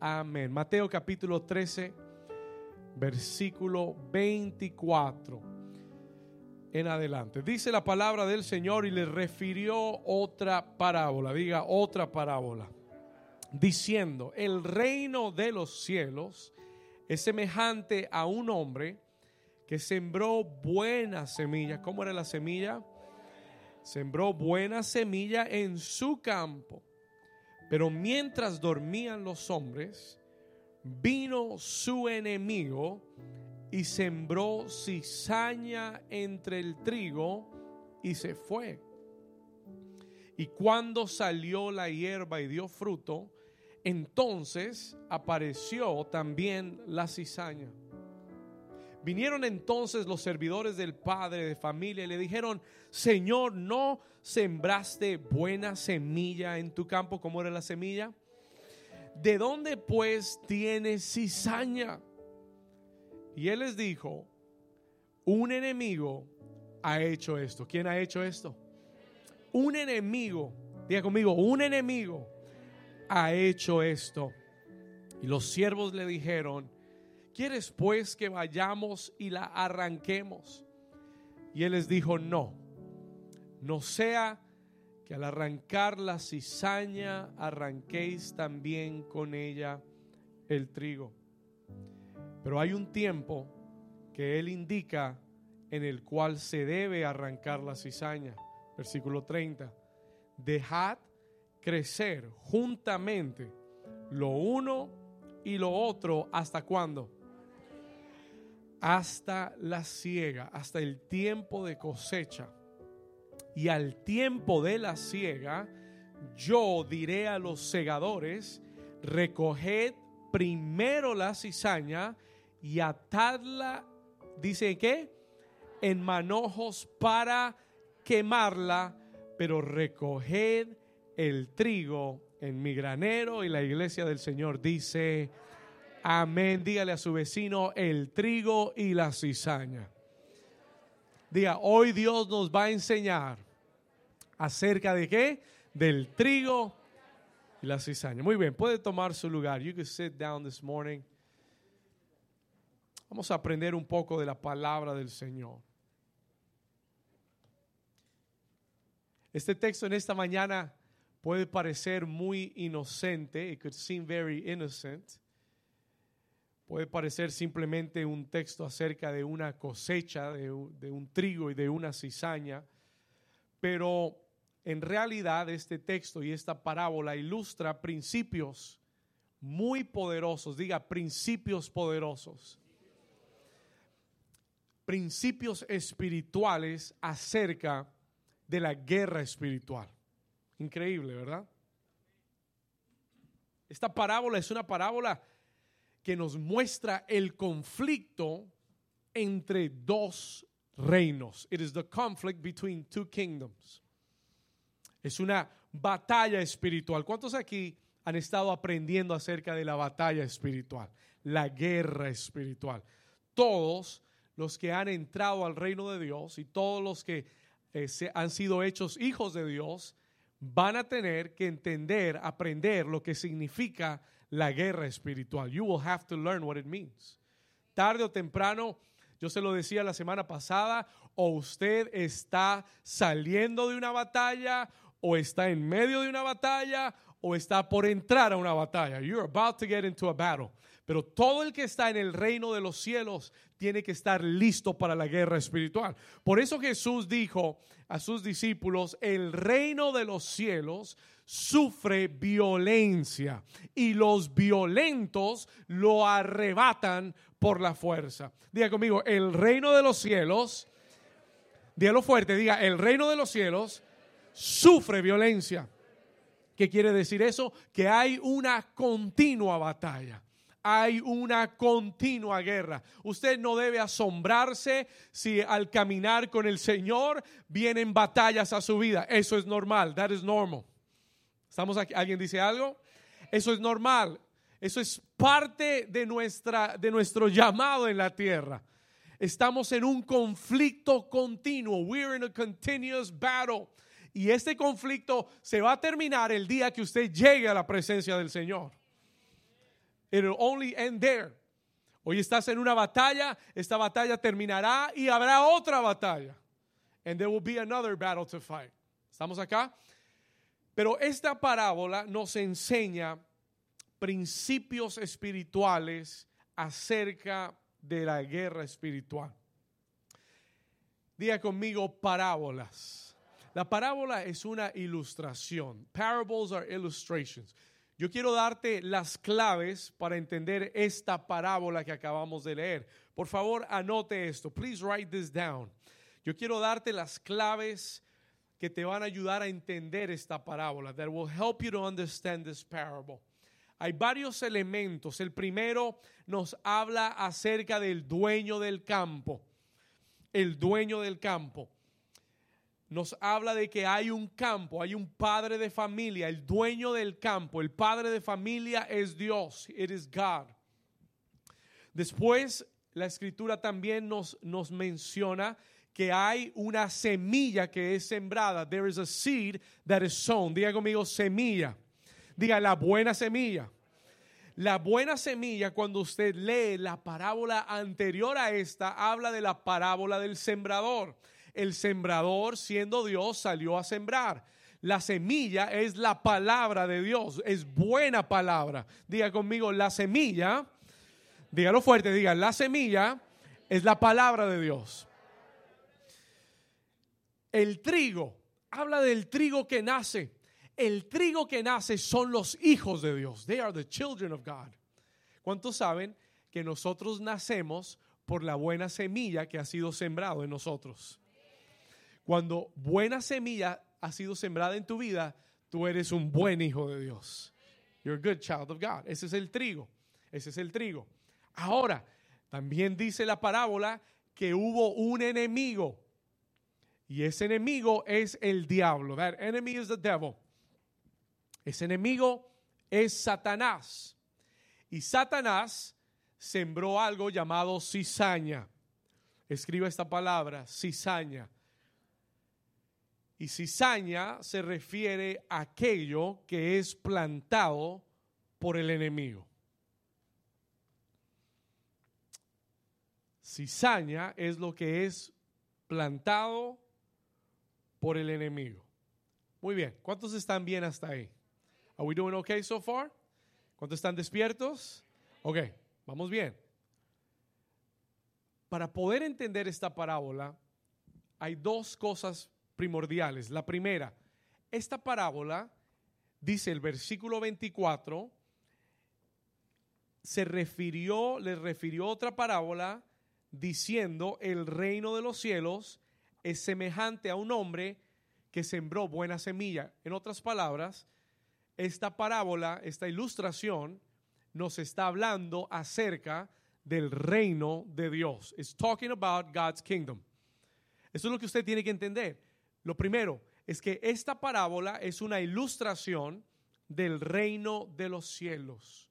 Amén. Mateo capítulo 13, versículo 24 en adelante. Dice la palabra del Señor y le refirió otra parábola. Diga otra parábola. Diciendo, el reino de los cielos es semejante a un hombre que sembró buena semilla. ¿Cómo era la semilla? Sembró buena semilla en su campo. Pero mientras dormían los hombres, vino su enemigo y sembró cizaña entre el trigo y se fue. Y cuando salió la hierba y dio fruto, entonces apareció también la cizaña. Vinieron entonces los servidores del padre de familia y le dijeron, Señor, ¿no sembraste buena semilla en tu campo? como era la semilla? ¿De dónde pues tienes cizaña? Y él les dijo, un enemigo ha hecho esto. ¿Quién ha hecho esto? Un enemigo, diga conmigo, un enemigo ha hecho esto. Y los siervos le dijeron, ¿quieres pues que vayamos y la arranquemos? Y él les dijo, no, no sea que al arrancar la cizaña arranquéis también con ella el trigo. Pero hay un tiempo que él indica en el cual se debe arrancar la cizaña. Versículo 30. Dejad crecer juntamente lo uno y lo otro hasta cuándo? Hasta la siega, hasta el tiempo de cosecha. Y al tiempo de la siega, yo diré a los segadores, recoged primero la cizaña y atadla, dice que, en manojos para quemarla, pero recoged el trigo en mi granero y la iglesia del Señor dice, Amén. Dígale a su vecino el trigo y la cizaña. Diga, hoy Dios nos va a enseñar acerca de qué? Del trigo y la cizaña. Muy bien, puede tomar su lugar. You can sit down this morning. Vamos a aprender un poco de la palabra del Señor. Este texto en esta mañana puede parecer muy inocente. It could seem very innocent. Puede parecer simplemente un texto acerca de una cosecha, de, un trigo y de una cizaña, pero en realidad este texto y esta parábola ilustra principios muy poderosos, diga principios poderosos, principios espirituales acerca de la guerra espiritual. Increíble, ¿verdad? Esta parábola es una parábola que nos muestra el conflicto entre dos reinos. It is the conflict between two kingdoms. Es una batalla espiritual. ¿Cuántos aquí han estado aprendiendo acerca de la batalla espiritual? La guerra espiritual. Todos los que han entrado al reino de Dios y todos los que eh, se han sido hechos hijos de Dios van a tener que entender, aprender lo que significa la guerra espiritual. You will have to learn what it means. Tarde o temprano, yo se lo decía la semana pasada, o usted está saliendo de una batalla, o está en medio de una batalla, o está por entrar a una batalla. You're about to get into a battle. Pero todo el que está en el reino de los cielos tiene que estar listo para la guerra espiritual. Por eso Jesús dijo a sus discípulos, el reino de los cielos sufre violencia y los violentos lo arrebatan por la fuerza. Diga conmigo, el reino de los cielos, dígalo fuerte, diga, el reino de los cielos sufre violencia. ¿Qué quiere decir eso? Que hay una continua batalla hay una continua guerra. Usted no debe asombrarse si al caminar con el Señor vienen batallas a su vida. Eso es normal. That is normal. ¿Estamos aquí? ¿Alguien dice algo? Eso es normal. Eso es parte de, nuestra, de nuestro llamado en la tierra. Estamos en un conflicto continuo. We're in a continuous battle. Y este conflicto se va a terminar el día que usted llegue a la presencia del Señor. It'll only end there. Hoy estás en una batalla, esta batalla terminará y habrá otra batalla. And there will be another battle to fight. ¿Estamos acá? Pero esta parábola nos enseña principios espirituales acerca de la guerra espiritual. Diga conmigo parábolas. La parábola es una ilustración. Parables are illustrations. Yo quiero darte las claves para entender esta parábola que acabamos de leer. Por favor, anote esto. Please write this down. Yo quiero darte las claves que te van a ayudar a entender esta parábola. That will help you to understand this parable. Hay varios elementos. El primero nos habla acerca del dueño del campo. El dueño del campo nos habla de que hay un campo, hay un padre de familia, el dueño del campo, el padre de familia es Dios, it is God. Después, la escritura también nos, nos menciona que hay una semilla que es sembrada. There is a seed that is sown. Diga conmigo semilla. Diga la buena semilla. La buena semilla, cuando usted lee la parábola anterior a esta, habla de la parábola del sembrador el sembrador, siendo Dios, salió a sembrar. La semilla es la palabra de Dios, es buena palabra. Diga conmigo, la semilla, dígalo fuerte, diga, la semilla es la palabra de Dios. El trigo, habla del trigo que nace. El trigo que nace son los hijos de Dios. They are the children of God. ¿Cuántos saben que nosotros nacemos por la buena semilla que ha sido sembrado en nosotros? Cuando buena semilla ha sido sembrada en tu vida, tú eres un buen hijo de Dios. You're a good child of God. Ese es el trigo. Ese es el trigo. Ahora, también dice la parábola que hubo un enemigo. Y ese enemigo es el diablo. That enemy is the devil. Ese enemigo es Satanás. Y Satanás sembró algo llamado cizaña. Escriba esta palabra, cizaña. Y cizaña se refiere a aquello que es plantado por el enemigo. Cizaña es lo que es plantado por el enemigo. Muy bien, ¿cuántos están bien hasta ahí? Are we doing okay so far? ¿Cuántos están despiertos? Ok, vamos bien. Para poder entender esta parábola, hay dos cosas primordiales. La primera, esta parábola, dice el versículo 24, se refirió, le refirió otra parábola diciendo, el reino de los cielos es semejante a un hombre que sembró buena semilla. En otras palabras, esta parábola, esta ilustración, nos está hablando acerca del reino de Dios. It's talking about God's kingdom. Eso es lo que usted tiene que entender. Lo primero es que esta parábola es una ilustración del reino de los cielos.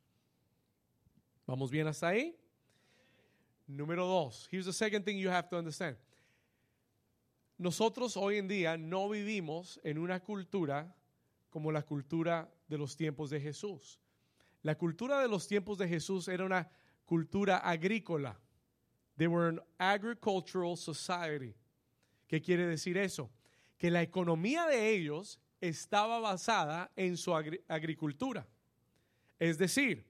¿Vamos bien hasta ahí? Número dos. Here's the second thing you have to understand. Nosotros hoy en día no vivimos en una cultura como la cultura de los tiempos de Jesús. La cultura de los tiempos de Jesús era una cultura agrícola. They were an agricultural society. ¿Qué quiere decir eso? Que la economía de ellos estaba basada en su agricultura. Es decir,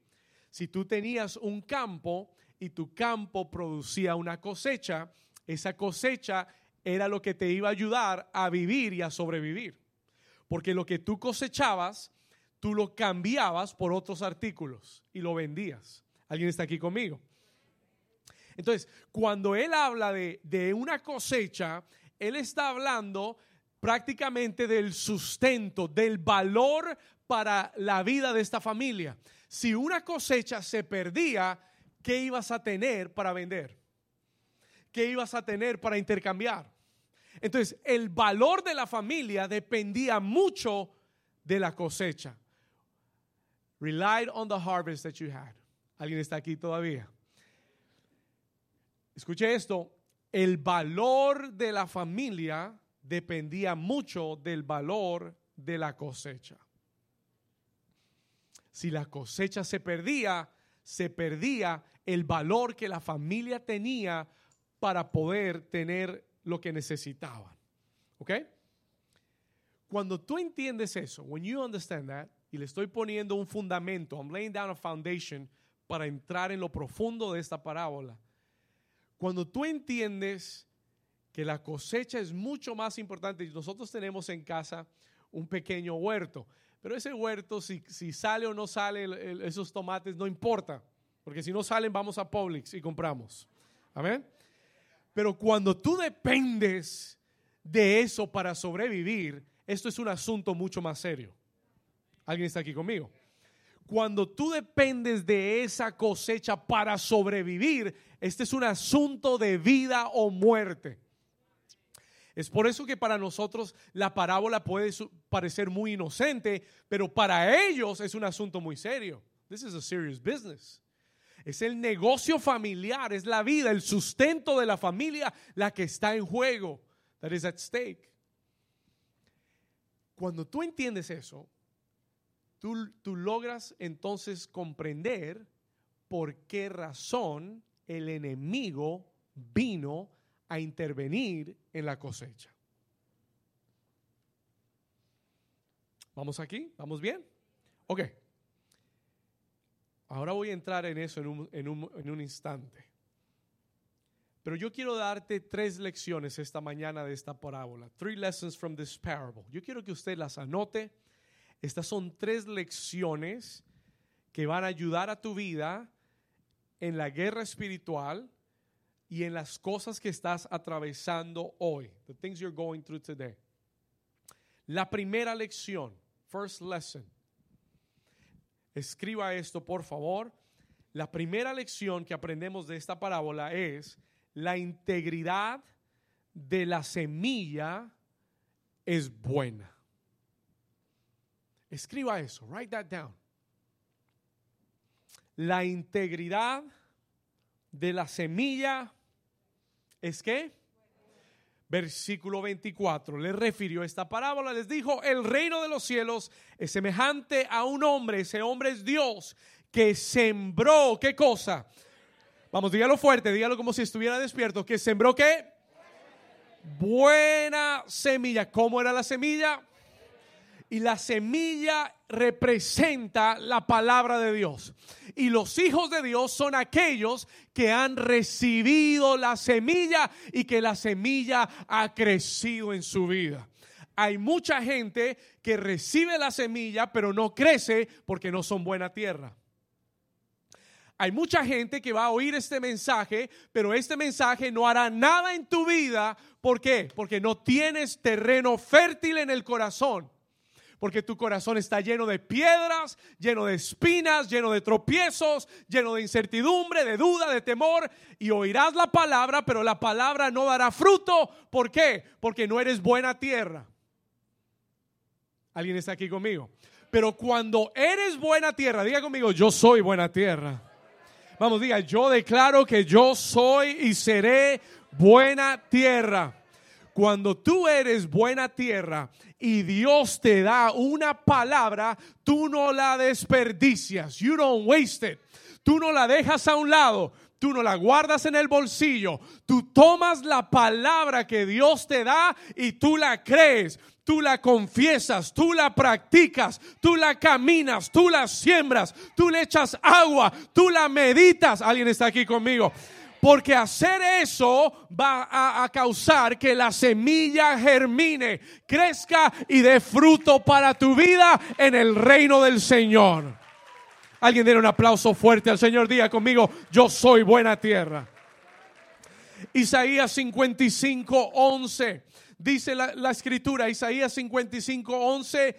si tú tenías un campo y tu campo producía una cosecha, esa cosecha era lo que te iba a ayudar a vivir y a sobrevivir. Porque lo que tú cosechabas, tú lo cambiabas por otros artículos y lo vendías. ¿Alguien está aquí conmigo? Entonces, cuando él habla de, de una cosecha, él está hablando prácticamente del sustento, del valor para la vida de esta familia. Si una cosecha se perdía, ¿qué ibas a tener para vender? ¿Qué ibas a tener para intercambiar? Entonces, el valor de la familia dependía mucho de la cosecha. Relied on the harvest that you had. ¿Alguien está aquí todavía? Escuche esto, el valor de la familia dependía mucho del valor de la cosecha. Si la cosecha se perdía, se perdía el valor que la familia tenía para poder tener lo que necesitaban. ¿Ok? Cuando tú entiendes eso, when you understand that, y le estoy poniendo un fundamento, I'm laying down a foundation para entrar en lo profundo de esta parábola. Cuando tú entiendes que la cosecha es mucho más importante, nosotros tenemos en casa un pequeño huerto, pero ese huerto, si, sale o no sale esos tomates, no importa, porque si no salen, vamos a Publix y compramos. Amén. Pero cuando tú dependes de eso para sobrevivir, esto es un asunto mucho más serio. ¿Alguien está aquí conmigo? Cuando tú dependes de esa cosecha para sobrevivir, este es un asunto de vida o muerte. Es por eso que para nosotros la parábola puede parecer muy inocente, pero para ellos es un asunto muy serio. This is a serious business. Es el negocio familiar, es la vida, el sustento de la familia la que está en juego. That is at stake. Cuando tú entiendes eso, tú, tú logras entonces comprender por qué razón el enemigo vino a intervenir en la cosecha. ¿Vamos aquí? ¿Vamos bien? Ok. Ahora voy a entrar en eso en un, instante. Pero yo quiero darte tres lecciones esta mañana de esta parábola. Three lessons from this parable. Yo quiero que usted las anote. Estas son tres lecciones que van a ayudar a tu vida en la guerra espiritual y en las cosas que estás atravesando hoy. The things you're going through today. La primera lección, first lesson Escriba esto, por favor. La primera lección que aprendemos de esta parábola es la integridad de la semilla es buena. Escriba eso, write that down. La integridad de la semilla es que versículo 24, le refirió esta parábola, les dijo, el reino de los cielos es semejante a un hombre, ese hombre es Dios, que sembró, ¿qué cosa? Vamos, dígalo fuerte, dígalo como si estuviera despierto, que sembró qué? Buena semilla. ¿Cómo era la semilla? Y la semilla representa la palabra de Dios. Y los hijos de Dios son aquellos que han recibido la semilla y que la semilla ha crecido en su vida. Hay mucha gente que recibe la semilla pero no crece porque no son buena tierra. Hay mucha gente que va a oír este mensaje, pero este mensaje no hará nada en tu vida. ¿Por qué? Porque no tienes terreno fértil en el corazón porque tu corazón está lleno de piedras, lleno de espinas, lleno de tropiezos, lleno de incertidumbre, de duda, de temor, y oirás la palabra, pero la palabra no dará fruto. ¿Por qué? Porque no eres buena tierra. ¿Alguien está aquí conmigo? Pero cuando eres buena tierra, diga conmigo, yo soy buena tierra. Vamos, diga, yo declaro que yo soy y seré buena tierra. Cuando tú eres buena tierra y Dios te da una palabra, tú no la desperdicias. You don't waste it. Tú no la dejas a un lado. Tú no la guardas en el bolsillo. Tú tomas la palabra que Dios te da y tú la crees. Tú la confiesas, tú la practicas, tú la caminas, tú la siembras, tú le echas agua, tú la meditas. ¿Alguien está aquí conmigo? Porque hacer eso va a, causar que la semilla germine, crezca y dé fruto para tu vida en el reino del Señor. Alguien dé un aplauso fuerte al Señor. Diga conmigo, yo soy buena tierra. Isaías 55, 11. Dice la, la escritura, Isaías 55, 11.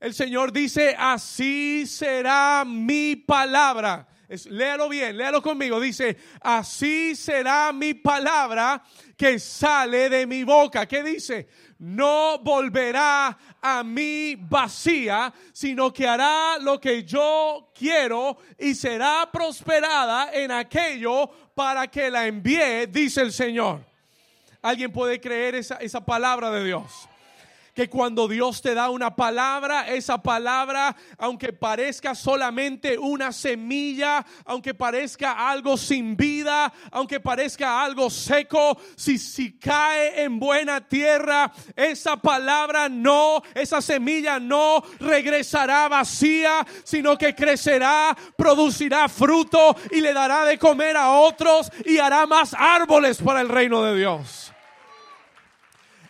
El Señor dice, así será mi palabra léalo bien, léalo conmigo. Dice, así será mi palabra que sale de mi boca. ¿Qué dice? No volverá a mí vacía, sino que hará lo que yo quiero y será prosperada en aquello para que la envíe, dice el Señor. ¿Alguien puede creer esa, esa palabra de Dios? Que cuando Dios te da una palabra, esa palabra, aunque parezca solamente una semilla, aunque parezca algo sin vida, aunque parezca algo seco, si, si cae en buena tierra, esa palabra no, esa semilla no regresará vacía, sino que crecerá, producirá fruto y le dará de comer a otros y hará más árboles para el reino de Dios.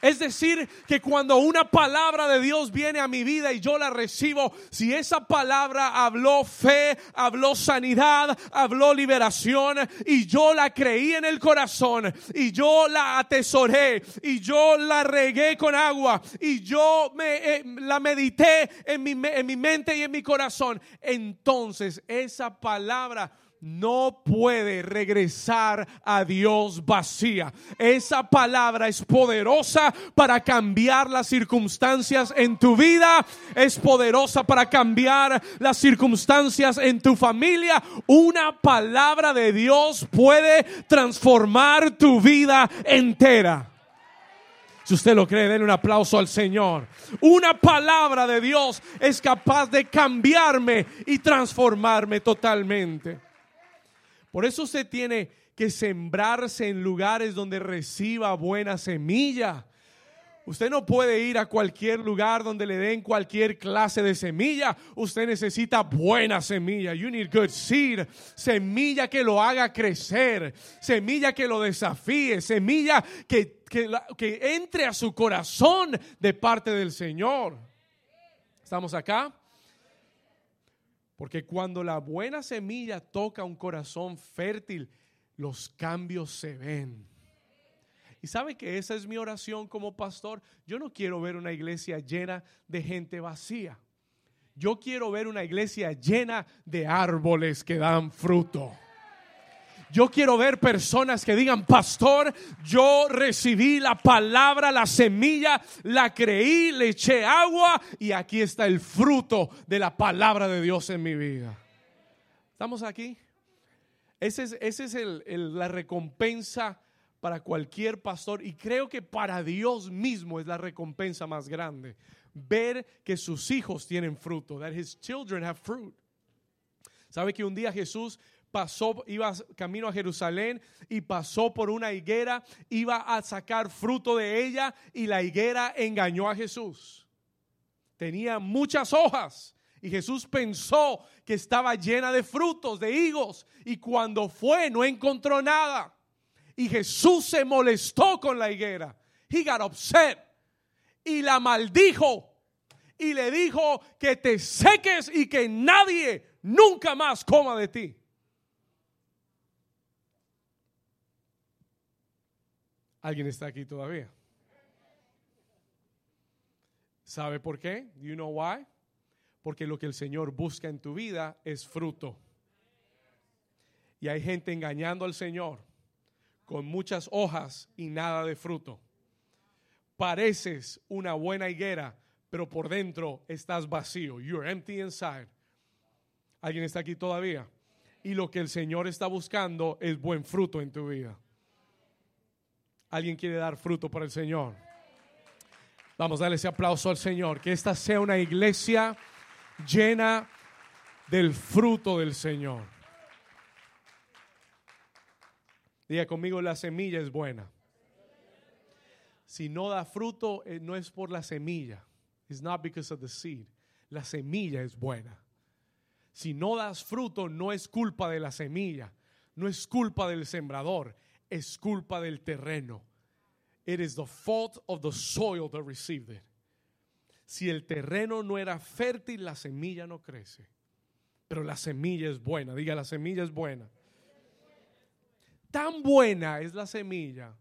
Es decir, que cuando una palabra de Dios viene a mi vida y yo la recibo, si esa palabra habló fe, habló sanidad, habló liberación y yo la creí en el corazón y yo la atesoré y yo la regué con agua y yo me, eh, la medité en mi, en mi mente y en mi corazón, entonces esa palabra no puede regresar a Dios vacía. Esa palabra es poderosa para cambiar las circunstancias en tu vida, es poderosa para cambiar las circunstancias en tu familia. Una palabra de Dios puede transformar tu vida entera. Si usted lo cree, denle un aplauso al Señor. Una palabra de Dios es capaz de cambiarme y transformarme totalmente. Por eso usted tiene que sembrarse en lugares donde reciba buena semilla. Usted no puede ir a cualquier lugar donde le den cualquier clase de semilla. Usted necesita buena semilla. You need good seed. Semilla que lo haga crecer. Semilla que lo desafíe. Semilla que, que, que entre a su corazón de parte del Señor. ¿Estamos acá? Porque cuando la buena semilla toca un corazón fértil, los cambios se ven. Y sabe que esa es mi oración como pastor. Yo no quiero ver una iglesia llena de gente vacía. Yo quiero ver una iglesia llena de árboles que dan fruto. Yo quiero ver personas que digan, pastor, yo recibí la palabra, la semilla, la creí, le eché agua y aquí está el fruto de la palabra de Dios en mi vida. ¿Estamos aquí? Esa es, ese es la recompensa para cualquier pastor y creo que para Dios mismo es la recompensa más grande. Ver que sus hijos tienen fruto, that his children have fruit. ¿Sabe que un día Jesús pasó, iba camino a Jerusalén y pasó por una higuera, iba a sacar fruto de ella y la higuera engañó a Jesús. Tenía muchas hojas y Jesús pensó que estaba llena de frutos, de higos, y cuando fue no encontró nada. Y Jesús se molestó con la higuera. He got upset y la maldijo y le dijo que te seques y que nadie nunca más coma de ti. ¿Alguien está aquí todavía? ¿Sabe por qué? You know why? Porque lo que el Señor busca en tu vida es fruto. Y hay gente engañando al Señor con muchas hojas y nada de fruto. Pareces una buena higuera, pero por dentro estás vacío. You're empty inside. ¿Alguien está aquí todavía? Y lo que el Señor está buscando es buen fruto en tu vida. Alguien quiere dar fruto para el Señor. Vamos a darle ese aplauso al Señor. Que esta sea una iglesia llena del fruto del Señor. Diga conmigo, la semilla es buena. Si no da fruto, eh, no es por la semilla. It's not because of the seed. La semilla es buena. Si no das fruto, no es culpa de la semilla. No es culpa del sembrador es culpa del terreno. It is the fault of the soil that received it. Si el terreno no era fértil, la semilla no crece. Pero la semilla es buena. Diga, la semilla es buena. Tan buena es la semilla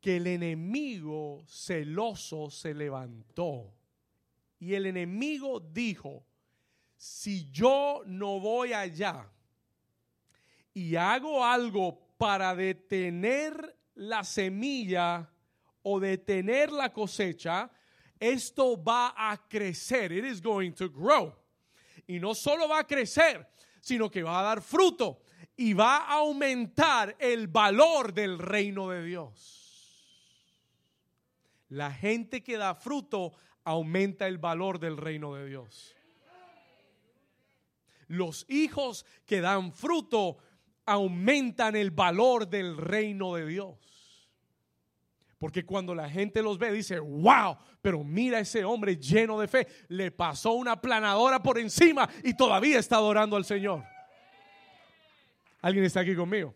que el enemigo celoso se levantó. Y el enemigo dijo, si yo no voy allá y hago algo para detener la semilla o detener la cosecha, esto va a crecer. It is going to grow. Y no solo va a crecer, sino que va a dar fruto y va a aumentar el valor del reino de Dios. La gente que da fruto aumenta el valor del reino de Dios. Los hijos que dan fruto aumentan el valor del reino de Dios. Porque cuando la gente los ve, dice, wow, pero mira ese hombre lleno de fe. Le pasó una planadora por encima y todavía está adorando al Señor. ¿Alguien está aquí conmigo?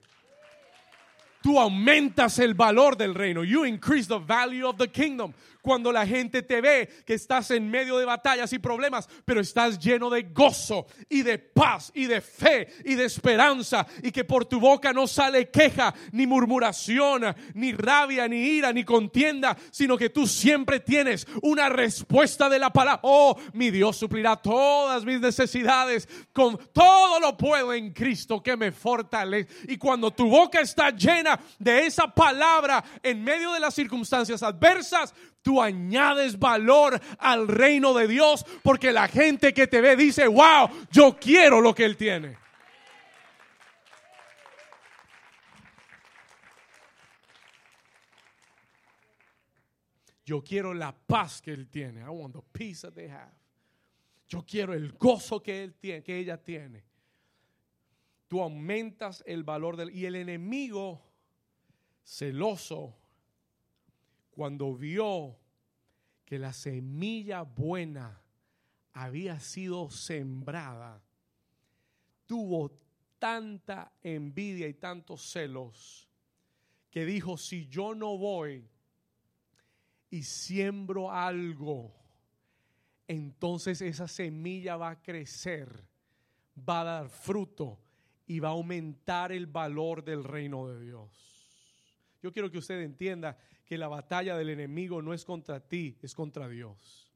Tú aumentas el valor del reino. You increase the value of the kingdom cuando la gente te ve que estás en medio de batallas y problemas, pero estás lleno de gozo y de paz y de fe y de esperanza y que por tu boca no sale queja, ni murmuración, ni rabia, ni ira, ni contienda, sino que tú siempre tienes una respuesta de la palabra. Oh, mi Dios suplirá todas mis necesidades, con todo lo puedo en Cristo que me fortalece. Y cuando tu boca está llena de esa palabra en medio de las circunstancias adversas, tú añades valor al reino de Dios porque la gente que te ve dice, wow, yo quiero lo que Él tiene. Yo quiero la paz que Él tiene. I want the peace that they have. Yo quiero el gozo que, él tiene, que ella tiene. Tú aumentas el valor del... Y el enemigo celoso cuando vio que la semilla buena había sido sembrada, tuvo tanta envidia y tantos celos que dijo, si yo no voy y siembro algo, entonces esa semilla va a crecer, va a dar fruto y va a aumentar el valor del reino de Dios. Yo quiero que usted entienda que la batalla del enemigo no es contra ti, es contra Dios.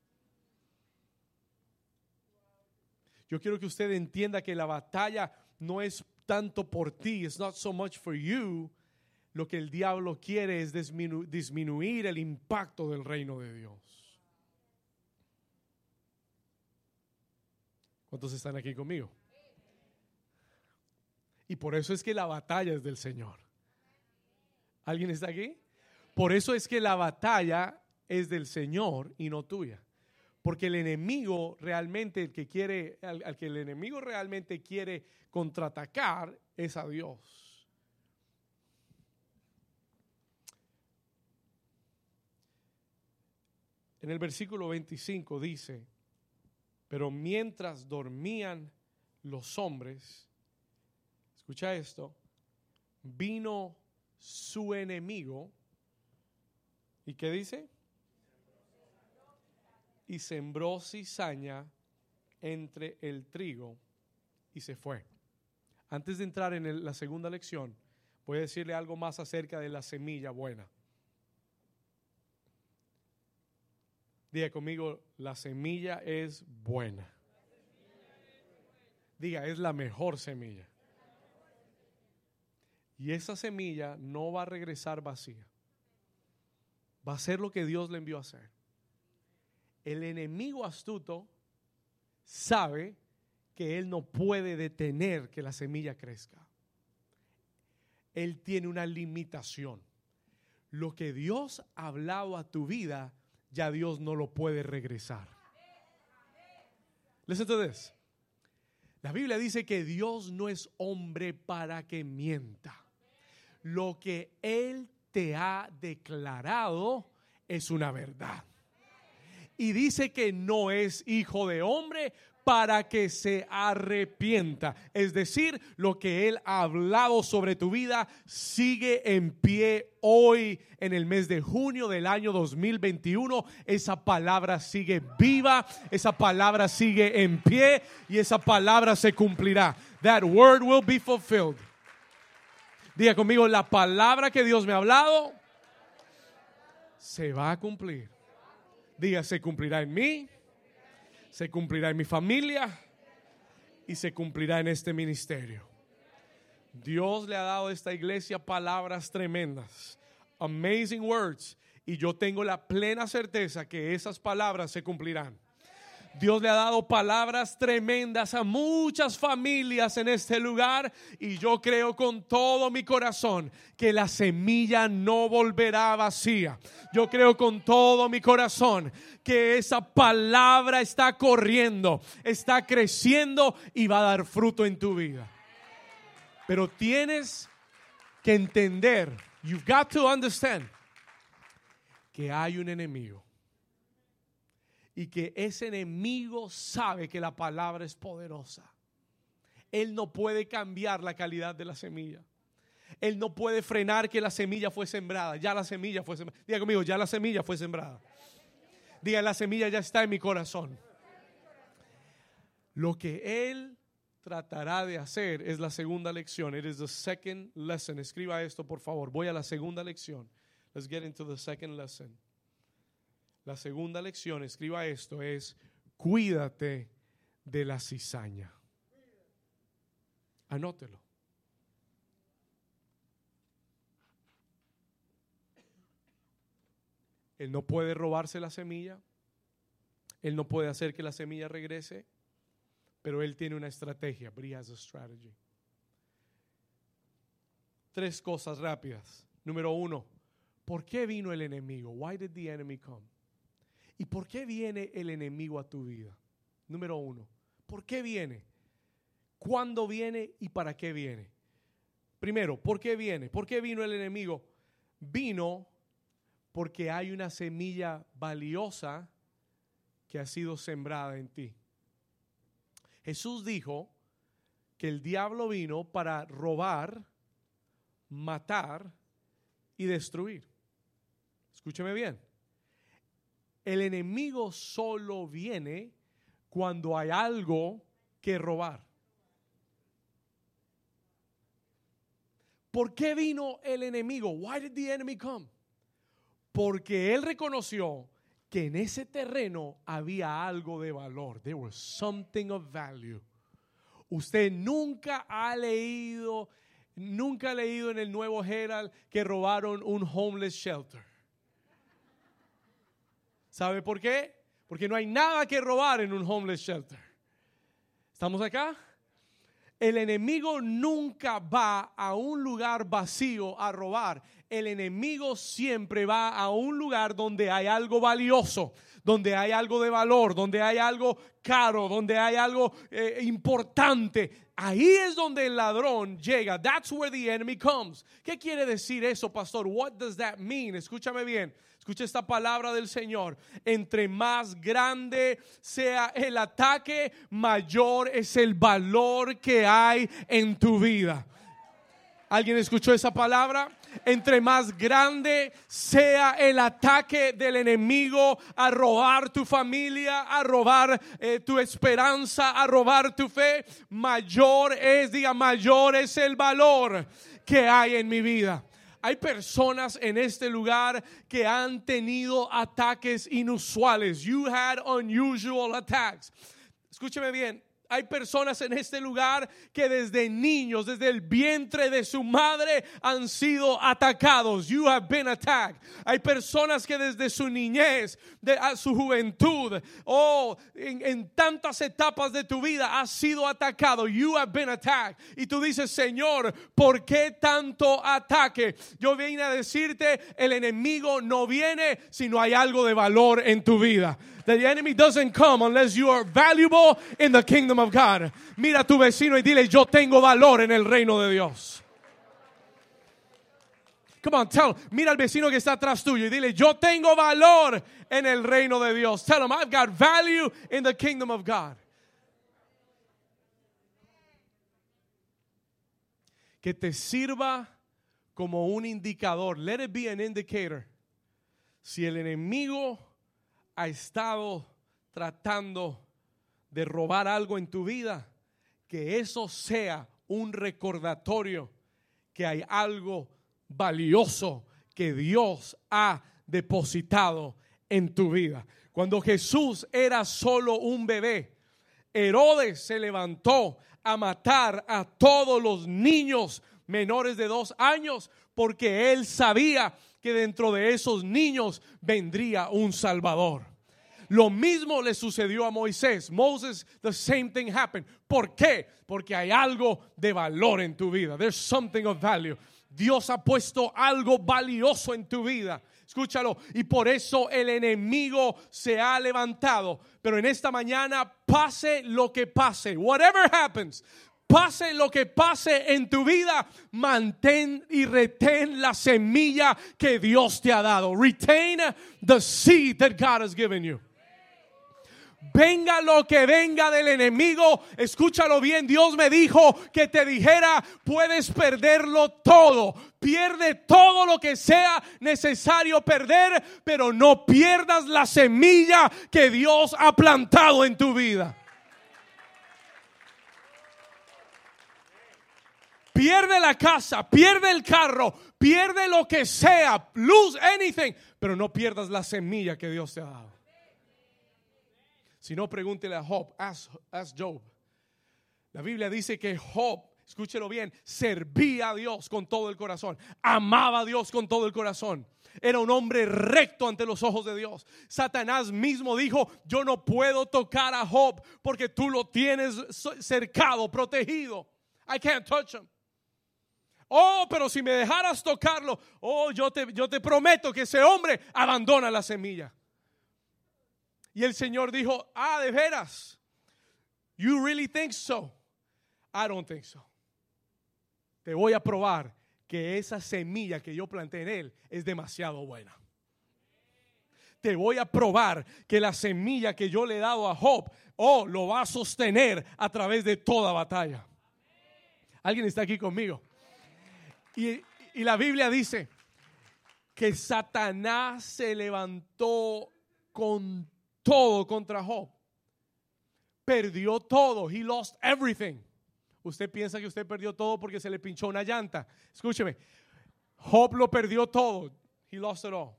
Yo quiero que usted entienda que la batalla no es tanto por ti, it's not so much for you. Lo que el diablo quiere es disminuir el impacto del reino de Dios. ¿Cuántos están aquí conmigo? Y por eso es que la batalla es del Señor. ¿Alguien está aquí? Por eso es que la batalla es del Señor y no tuya. Porque el enemigo realmente, el que quiere, al, que el enemigo realmente quiere contraatacar es a Dios. En el versículo 25 dice, pero mientras dormían los hombres, escucha esto, vino su enemigo. ¿Y qué dice? Y sembró cizaña entre el trigo y se fue. Antes de entrar en la segunda lección, voy a decirle algo más acerca de la semilla buena. Diga conmigo, la semilla es buena. Diga, es la mejor semilla. Y esa semilla no va a regresar vacía. Va a ser lo que Dios le envió a hacer. El enemigo astuto sabe que él no puede detener que la semilla crezca. Él tiene una limitación. Lo que Dios ha hablado a tu vida, ya Dios no lo puede regresar. Listen to this. La Biblia dice que Dios no es hombre para que mienta lo que Él te ha declarado es una verdad. Y dice que no es hijo de hombre para que se arrepienta. Es decir, lo que Él ha hablado sobre tu vida sigue en pie hoy en el mes de junio del año 2021. Esa palabra sigue viva, esa palabra sigue en pie y esa palabra se cumplirá. That word will be fulfilled. Diga conmigo, la palabra que Dios me ha hablado se va a cumplir. Diga, se cumplirá en mí, se cumplirá en mi familia y se cumplirá en este ministerio. Dios le ha dado a esta iglesia palabras tremendas, amazing words, y yo tengo la plena certeza que esas palabras se cumplirán. Dios le ha dado palabras tremendas a muchas familias en este lugar y yo creo con todo mi corazón que la semilla no volverá vacía. Yo creo con todo mi corazón que esa palabra está corriendo, está creciendo y va a dar fruto en tu vida. Pero tienes que entender, you've got to understand que hay un enemigo y que ese enemigo sabe que la palabra es poderosa. Él no puede cambiar la calidad de la semilla. Él no puede frenar que la semilla fue sembrada. Ya la semilla fue sembrada. Diga conmigo, ya la semilla fue sembrada. Diga, la semilla ya está en mi corazón. Lo que Él tratará de hacer es la segunda lección. It is the second lesson. Escriba esto, por favor. Voy a la segunda lección. Let's get into the second lesson. La segunda lección, escriba esto, es cuídate de la cizaña. Anótelo. Él no puede robarse la semilla. Él no puede hacer que la semilla regrese. Pero él tiene una estrategia. But he has a strategy. Tres cosas rápidas. Número uno, ¿por qué vino el enemigo? Why did the enemy come? ¿Y por qué viene el enemigo a tu vida? Número uno, ¿por qué viene? ¿Cuándo viene y para qué viene? Primero, ¿por qué viene? ¿Por qué vino el enemigo? Vino porque hay una semilla valiosa que ha sido sembrada en ti. Jesús dijo que el diablo vino para robar, matar y destruir. Escúcheme bien. El enemigo solo viene cuando hay algo que robar. ¿Por qué vino el enemigo? Why did the enemy come? Porque él reconoció que en ese terreno había algo de valor. There was something of value. Usted nunca ha leído, nunca ha leído en el Nuevo Herald que robaron un homeless shelter. ¿Sabe por qué? Porque no hay nada que robar en un homeless shelter. ¿Estamos acá? El enemigo nunca va a un lugar vacío a robar. El enemigo siempre va a un lugar donde hay algo valioso, donde hay algo de valor, donde hay algo caro, donde hay algo eh, importante. Ahí es donde el ladrón llega. That's where the enemy comes. ¿Qué quiere decir eso, pastor? What does that mean? Escúchame bien. Escucha esta palabra del Señor. Entre más grande sea el ataque, mayor es el valor que hay en tu vida. ¿Alguien escuchó esa palabra? Entre más grande sea el ataque del enemigo a robar tu familia, a robar eh, tu esperanza, a robar tu fe, mayor es, diga, mayor es el valor que hay en mi vida. Hay personas en este lugar que han tenido ataques inusuales. You had unusual attacks. Escúcheme bien, hay personas en este lugar que desde niños, desde el vientre de su madre, han sido atacados. You have been attacked. Hay personas que desde su niñez, de su juventud, o en, en, tantas etapas de tu vida, has sido atacado. You have been attacked. Y tú dices, Señor, ¿por qué tanto ataque? Yo vine a decirte, el enemigo no viene si no hay algo de valor en tu vida. The enemy doesn't come unless you are valuable in the kingdom of God. Mira a tu vecino y dile, yo tengo valor en el reino de Dios. Come on, tell. Mira al vecino que está atrás tuyo y dile, yo tengo valor en el reino de Dios. Tell him, I've got value in the kingdom of God. Que te sirva como un indicador. Let it be an indicator. Si el enemigo ha estado tratando de robar algo en tu vida, que eso sea un recordatorio que hay algo valioso que Dios ha depositado en tu vida. Cuando Jesús era solo un bebé, Herodes se levantó a matar a todos los niños menores de dos años porque él sabía que dentro de esos niños vendría un Salvador. Lo mismo le sucedió a Moisés. Moses, the same thing happened. ¿Por qué? Porque hay algo de valor en tu vida. There's something of value. Dios ha puesto algo valioso en tu vida. Escúchalo. Y por eso el enemigo se ha levantado. Pero en esta mañana, pase lo que pase, whatever happens, pase lo que pase en tu vida, mantén y retén la semilla que Dios te ha dado. Retain the seed that God has given you. Venga lo que venga del enemigo, escúchalo bien, Dios me dijo que te dijera, puedes perderlo todo, pierde todo lo que sea necesario perder, pero no pierdas la semilla que Dios ha plantado en tu vida. Pierde la casa, pierde el carro, pierde lo que sea, lose anything, pero no pierdas la semilla que Dios te ha dado. Si no, pregúntele a Job, ask, Job. La Biblia dice que Job, escúchelo bien, servía a Dios con todo el corazón, amaba a Dios con todo el corazón. Era un hombre recto ante los ojos de Dios. Satanás mismo dijo, yo no puedo tocar a Job porque tú lo tienes cercado, protegido. I can't touch him. Oh, pero si me dejaras tocarlo, oh, yo te, yo te prometo que ese hombre abandona la semilla. Y el Señor dijo, ah, de veras. You really think so? I don't think so. Te voy a probar que esa semilla que yo planté en él es demasiado buena. Te voy a probar que la semilla que yo le he dado a Job, oh, lo va a sostener a través de toda batalla. ¿Alguien está aquí conmigo? Y, y la Biblia dice que Satanás se levantó con todo contra Job. Perdió todo. He lost everything. Usted piensa que usted perdió todo porque se le pinchó una llanta. Escúcheme. Job lo perdió todo. He lost it all.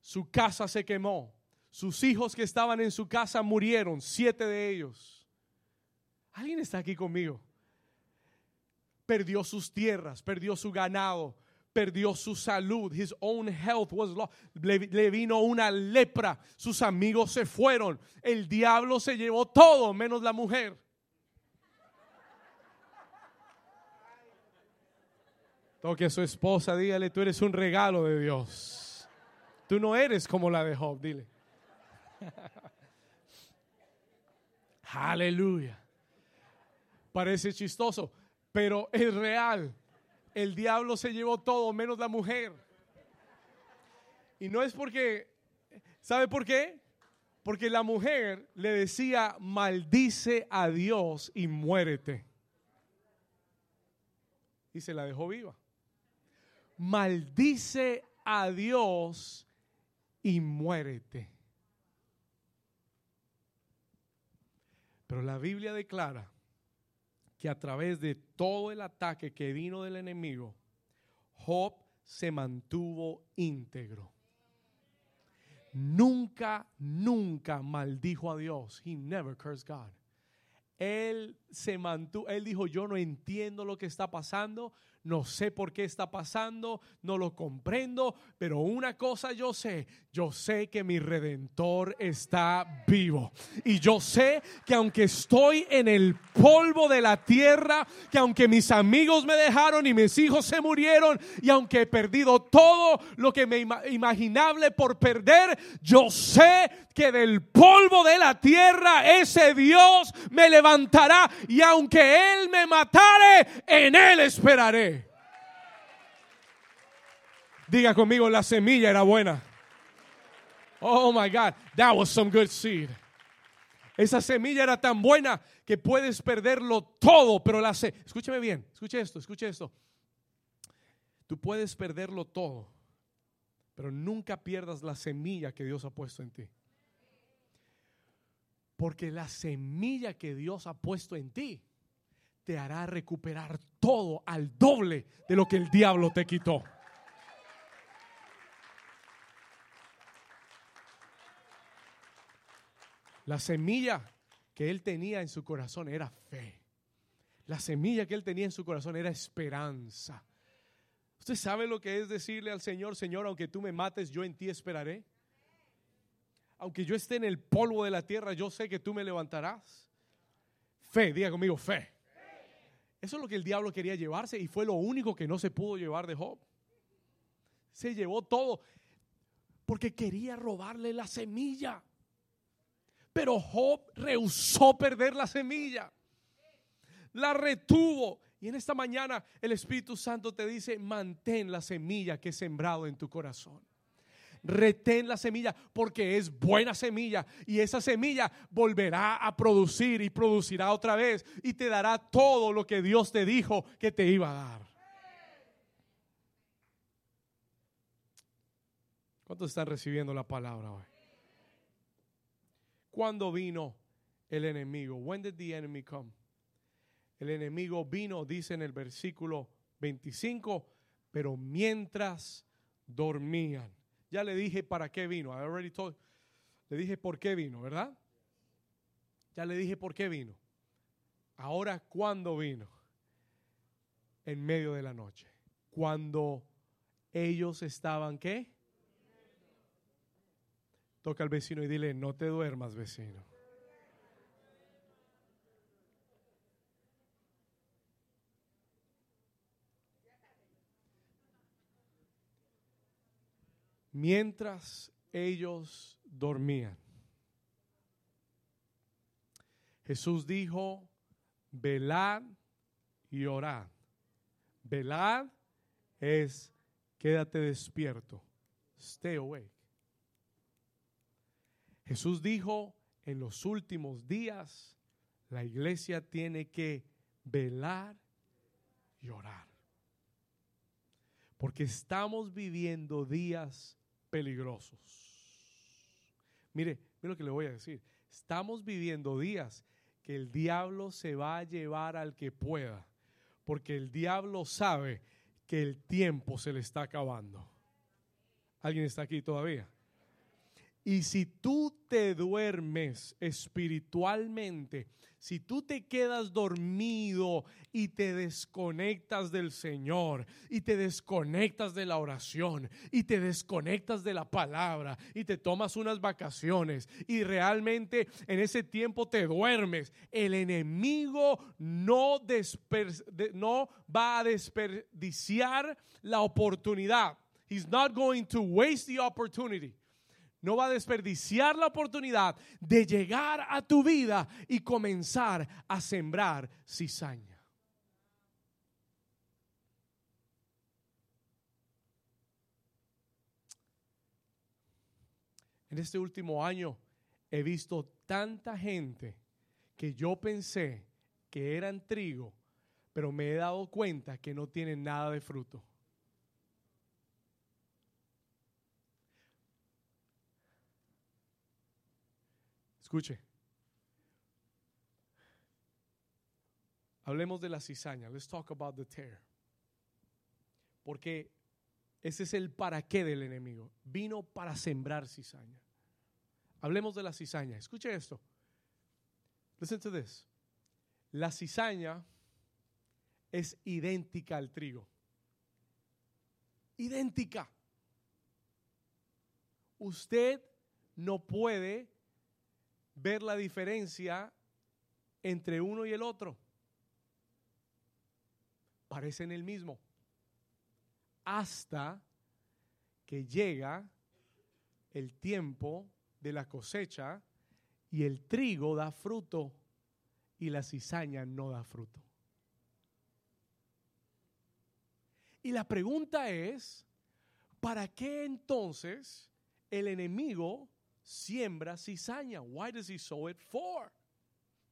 Su casa se quemó. Sus hijos que estaban en su casa murieron, siete de ellos. ¿Alguien está aquí conmigo? Perdió sus tierras, perdió su ganado, perdió su salud. His own health was lost. Le, le, vino una lepra. Sus amigos se fueron. El diablo se llevó todo menos la mujer. Toque a su esposa, dígale, tú eres un regalo de Dios. Tú no eres como la de Job, dile. Aleluya. Parece chistoso, pero es real el diablo se llevó todo menos la mujer. Y no es porque, ¿sabe por qué? Porque la mujer le decía, maldice a Dios y muérete. Y se la dejó viva. Maldice a Dios y muérete. Pero la Biblia declara que a través de todo el ataque que vino del enemigo, Job se mantuvo íntegro. Nunca, nunca maldijo a Dios. He never cursed God. Él se mantuvo, él dijo, yo no entiendo lo que está pasando, no sé por qué está pasando, no lo comprendo, pero una cosa yo sé, yo sé que mi redentor está vivo. Y yo sé que aunque estoy en el polvo de la tierra, que aunque mis amigos me dejaron y mis hijos se murieron, y aunque he perdido todo lo que me imaginable por perder, yo sé que del polvo de la tierra ese Dios me levantará y aunque Él me matare, en Él esperaré. Diga conmigo, la semilla era buena. Oh my God, that was some good seed. Esa semilla era tan buena que puedes perderlo todo, pero la se escúcheme bien, escuche esto, escuche esto. Tú puedes perderlo todo, pero nunca pierdas la semilla que Dios ha puesto en ti. Porque la semilla que Dios ha puesto en ti te hará recuperar todo al doble de lo que el diablo te quitó. La semilla que él tenía en su corazón era fe. La semilla que él tenía en su corazón era esperanza. ¿Usted sabe lo que es decirle al Señor, Señor, aunque tú me mates, yo en ti esperaré? Aunque yo esté en el polvo de la tierra, yo sé que tú me levantarás. Fe, diga conmigo, fe. Eso es lo que el diablo quería llevarse y fue lo único que no se pudo llevar de Job. Se llevó todo porque quería robarle la semilla. Pero Job rehusó perder la semilla. La retuvo. Y en esta mañana el Espíritu Santo te dice, mantén la semilla que he sembrado en tu corazón retén la semilla porque es buena semilla y esa semilla volverá a producir y producirá otra vez y te dará todo lo que Dios te dijo que te iba a dar. ¿Cuántos están recibiendo la palabra hoy? ¿Cuándo vino el enemigo? When did the enemy come? El enemigo vino, dice en el versículo 25, pero mientras dormían. Ya le dije para qué vino. Already told, le dije por qué vino, ¿verdad? Ya le dije por qué vino. Ahora, ¿cuándo vino? En medio de la noche. Cuando ellos estaban, ¿qué? Toca al vecino y dile, no te duermas, vecino. Mientras ellos dormían. Jesús dijo, velad y orad. Velad es quédate despierto. Stay awake. Jesús dijo, en los últimos días la iglesia tiene que velar y orar. Porque estamos viviendo días peligrosos. Mire, mire lo que le voy a decir. Estamos viviendo días que el diablo se va a llevar al que pueda, porque el diablo sabe que el tiempo se le está acabando. ¿Alguien está aquí todavía? Y si tú te duermes espiritualmente, si tú te quedas dormido y te desconectas del Señor, y te desconectas de la oración, y te desconectas de la palabra, y te tomas unas vacaciones, y realmente en ese tiempo te duermes, el enemigo no, no va a desperdiciar la oportunidad. He's not going to waste the opportunity no va a desperdiciar la oportunidad de llegar a tu vida y comenzar a sembrar cizaña. En este último año he visto tanta gente que yo pensé que eran trigo, pero me he dado cuenta que no tienen nada de fruto. Escuche. Hablemos de la cizaña. Let's talk about the tear. Porque ese es el para qué del enemigo. Vino para sembrar cizaña. Hablemos de la cizaña. Escuche esto. Listen to this. La cizaña es idéntica al trigo. Idéntica. Usted no puede ver la diferencia entre uno y el otro. Parecen el mismo. Hasta que llega el tiempo de la cosecha y el trigo da fruto y la cizaña no da fruto. Y la pregunta es, ¿para qué entonces el enemigo siembra cizaña. Why does he sow it for?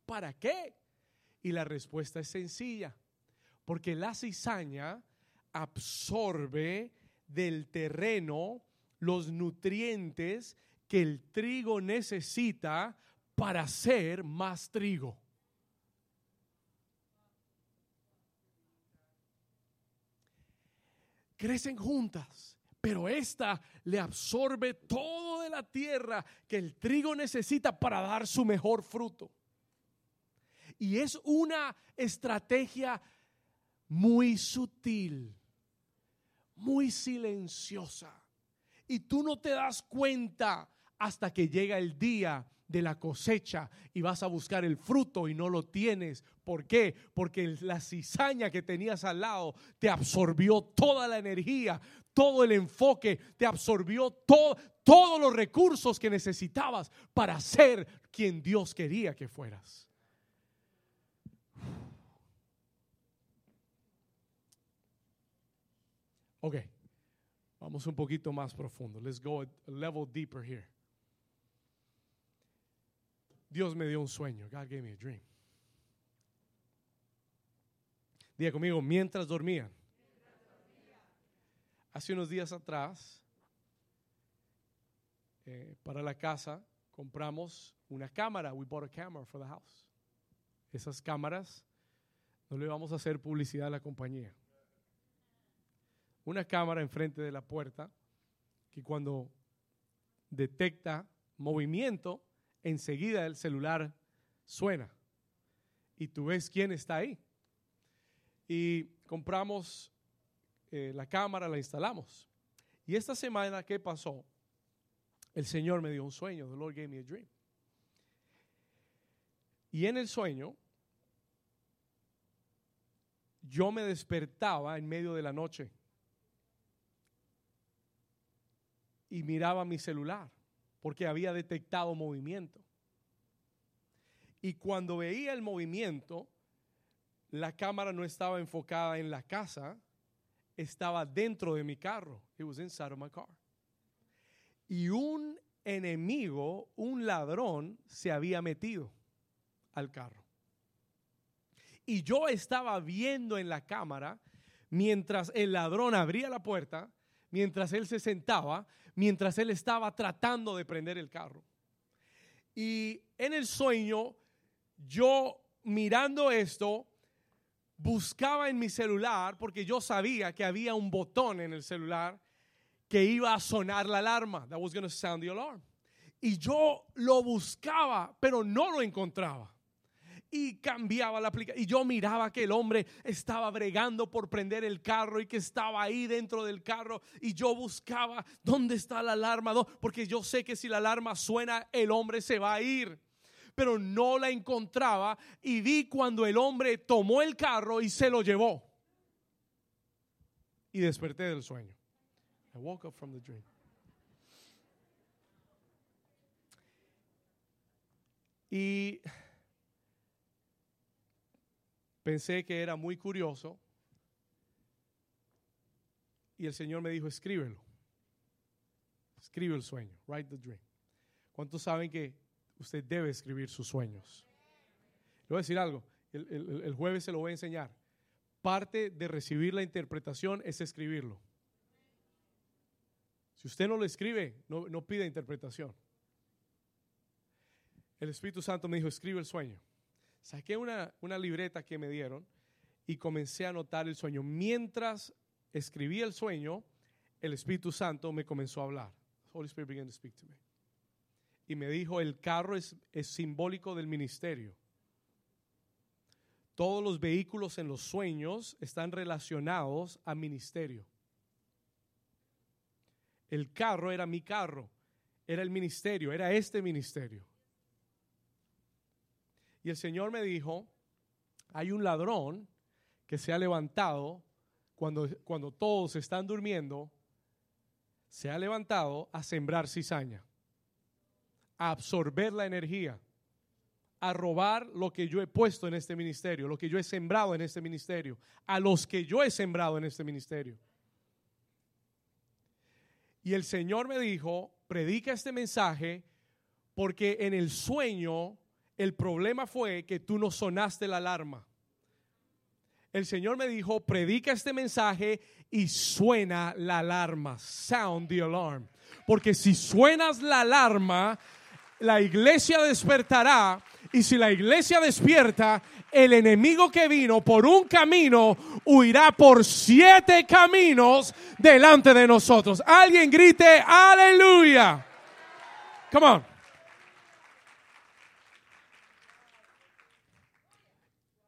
¿Para qué? Y la respuesta es sencilla. Porque la cizaña absorbe del terreno los nutrientes que el trigo necesita para hacer más trigo. Crecen juntas pero esta le absorbe todo de la tierra que el trigo necesita para dar su mejor fruto. Y es una estrategia muy sutil, muy silenciosa. Y tú no te das cuenta hasta que llega el día de la cosecha y vas a buscar el fruto y no lo tienes. ¿Por qué? Porque la cizaña que tenías al lado te absorbió toda la energía, todo el enfoque, te absorbió todo, todos los recursos que necesitabas para ser quien Dios quería que fueras. Ok, vamos un poquito más profundo. Let's go a level deeper here. Dios me dio un sueño. God gave me a dream. Diga conmigo, mientras dormían. Hace unos días atrás, eh, para la casa, compramos una cámara. We bought a camera for the house. Esas cámaras, no le vamos a hacer publicidad a la compañía. Una cámara enfrente de la puerta que cuando detecta movimiento, enseguida el celular suena y tú ves quién está ahí. Y compramos eh, la cámara, la instalamos. Y esta semana, ¿qué pasó? El Señor me dio un sueño. The Lord gave me a dream. Y en el sueño, yo me despertaba en medio de la noche y miraba mi celular porque había detectado movimiento. Y cuando veía el movimiento, la cámara no estaba enfocada en la casa, estaba dentro de mi carro. It was inside of my car. Y un enemigo, un ladrón, se había metido al carro. Y yo estaba viendo en la cámara mientras el ladrón abría la puerta, mientras él se sentaba, mientras él estaba tratando de prender el carro. Y en el sueño, yo mirando esto, buscaba en mi celular porque yo sabía que había un botón en el celular que iba a sonar la alarma. That was going to sound the alarm. Y yo lo buscaba, pero no lo encontraba y cambiaba la aplicación. Y yo miraba que el hombre estaba bregando por prender el carro y que estaba ahí dentro del carro. Y yo buscaba dónde está la alarma, porque yo sé que si la alarma suena, el hombre se va a ir. Pero no la encontraba y vi cuando el hombre tomó el carro y se lo llevó. Y desperté del sueño. I woke up from the dream. Y Pensé que era muy curioso y el Señor me dijo, escríbelo. Escribe el sueño, write the dream. ¿Cuántos saben que usted debe escribir sus sueños? Le voy a decir algo, el, jueves se lo voy a enseñar. Parte de recibir la interpretación es escribirlo. Si usted no lo escribe, no, pide interpretación. El Espíritu Santo me dijo, escribe el sueño. Saqué una, una libreta que me dieron y comencé a anotar el sueño. Mientras escribía el sueño, el Espíritu Santo me comenzó a hablar. Holy Spirit began to speak to. Y me dijo, el carro es, es simbólico del ministerio. Todos los vehículos en los sueños están relacionados a ministerio. El carro era mi carro, era el ministerio, era este ministerio. Y el Señor me dijo, hay un ladrón que se ha levantado cuando, cuando todos están durmiendo, se ha levantado a sembrar cizaña, a absorber la energía, a robar lo que yo he puesto en este ministerio, lo que yo he sembrado en este ministerio, a los que yo he sembrado en este ministerio. Y el Señor me dijo, predica este mensaje porque en el sueño el problema fue que tú no sonaste la alarma. El Señor me dijo, predica este mensaje y suena la alarma. Sound the alarm. Porque si suenas la alarma, la iglesia despertará. Y si la iglesia despierta, el enemigo que vino por un camino huirá por siete caminos delante de nosotros. Alguien grite, aleluya. Come on.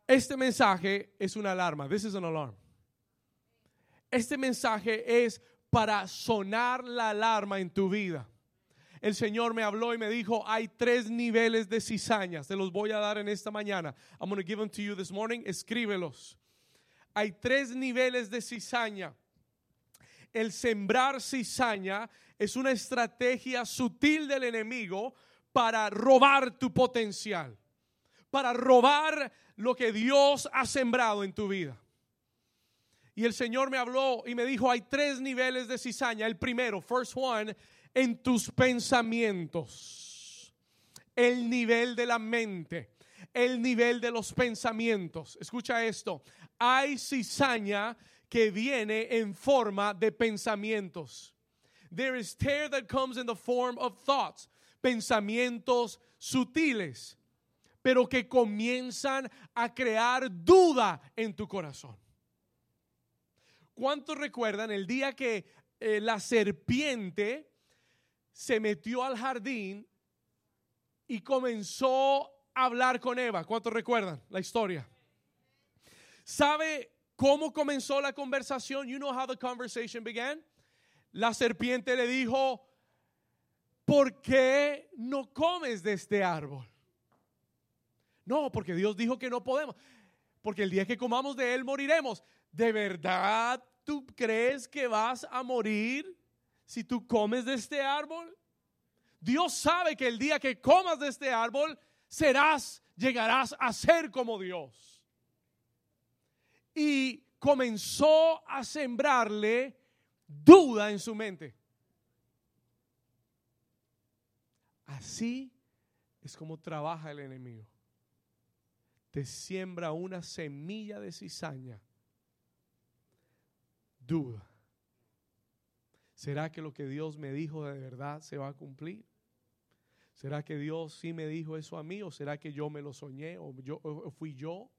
Este mensaje es una alarma. This is an alarm. Este mensaje es para sonar la alarma en tu vida. El Señor me habló y me dijo, hay tres niveles de cizaña. Se los voy a dar en esta mañana. I'm going to give them to you this morning. Escríbelos. Hay tres niveles de cizaña. El sembrar cizaña es una estrategia sutil del enemigo para robar tu potencial, para robar lo que Dios ha sembrado en tu vida. Y el Señor me habló y me dijo, hay tres niveles de cizaña. El primero, first one, en tus pensamientos. El nivel de la mente, el nivel de los pensamientos. Escucha esto, hay cizaña que viene en forma de pensamientos. There is tear that comes in the form of thoughts, pensamientos sutiles, pero que comienzan a crear duda en tu corazón. ¿Cuántos recuerdan el día que eh, la serpiente se metió al jardín y comenzó a hablar con Eva? ¿Cuántos recuerdan la historia? ¿Sabe cómo comenzó la conversación? You know how the conversation began? La serpiente le dijo, ¿por qué no comes de este árbol? No, porque Dios dijo que no podemos. Porque el día que comamos de él moriremos. ¿De verdad tú crees que vas a morir si tú comes de este árbol? Dios sabe que el día que comas de este árbol serás, llegarás a ser como Dios. Y comenzó a sembrarle duda en su mente. Así es como trabaja el enemigo. Te siembra una semilla de cizaña duda. ¿Será que lo que Dios me dijo de verdad se va a cumplir? ¿Será que Dios sí me dijo eso a mí o será que yo me lo soñé o, yo, fui yo?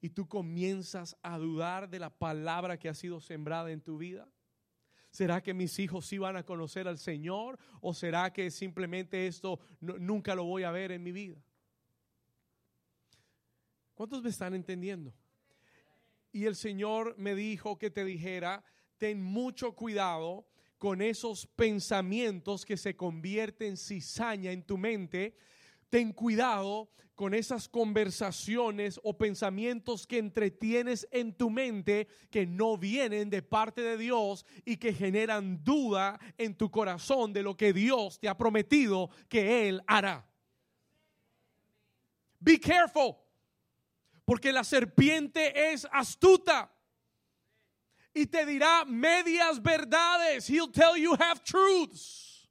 Y tú comienzas a dudar de la palabra que ha sido sembrada en tu vida. ¿Será que mis hijos sí van a conocer al Señor o será que simplemente esto nunca lo voy a ver en mi vida? ¿Cuántos me están entendiendo? Y el Señor me dijo que te dijera, ten mucho cuidado con esos pensamientos que se convierten en cizaña en tu mente. Ten cuidado con esas conversaciones o pensamientos que entretienes en tu mente que no vienen de parte de Dios y que generan duda en tu corazón de lo que Dios te ha prometido que Él hará. Be careful. Porque la serpiente es astuta y te dirá medias verdades. He'll tell you half truths.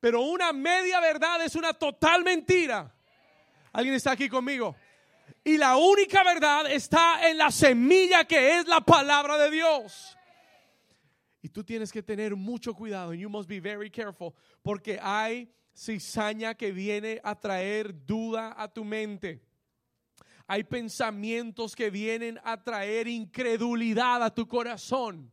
Pero una media verdad es una total mentira. ¿Alguien está aquí conmigo? Y la única verdad está en la semilla que es la palabra de Dios. Y tú tienes que tener mucho cuidado. You must be very careful. Porque hay cizaña que viene a traer duda a tu mente. Hay pensamientos que vienen a traer incredulidad a tu corazón.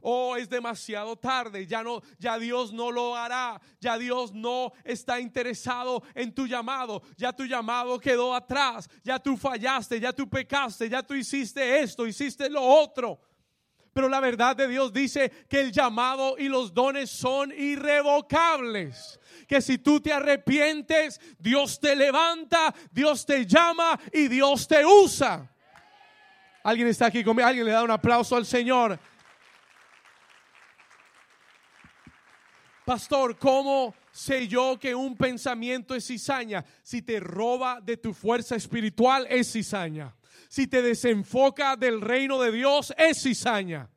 Oh, es demasiado tarde, ya no, ya Dios no lo hará, ya Dios no está interesado en tu llamado, ya tu llamado quedó atrás, ya tú fallaste, ya tú pecaste, ya tú hiciste esto, hiciste lo otro. Pero la verdad de Dios dice que el llamado y los dones son irrevocables que si tú te arrepientes, Dios te levanta, Dios te llama y Dios te usa. Alguien está aquí conmigo, alguien le da un aplauso al Señor. Pastor, ¿cómo sé yo que un pensamiento es cizaña? Si te roba de tu fuerza espiritual, es cizaña. Si te desenfoca del reino de Dios, es cizaña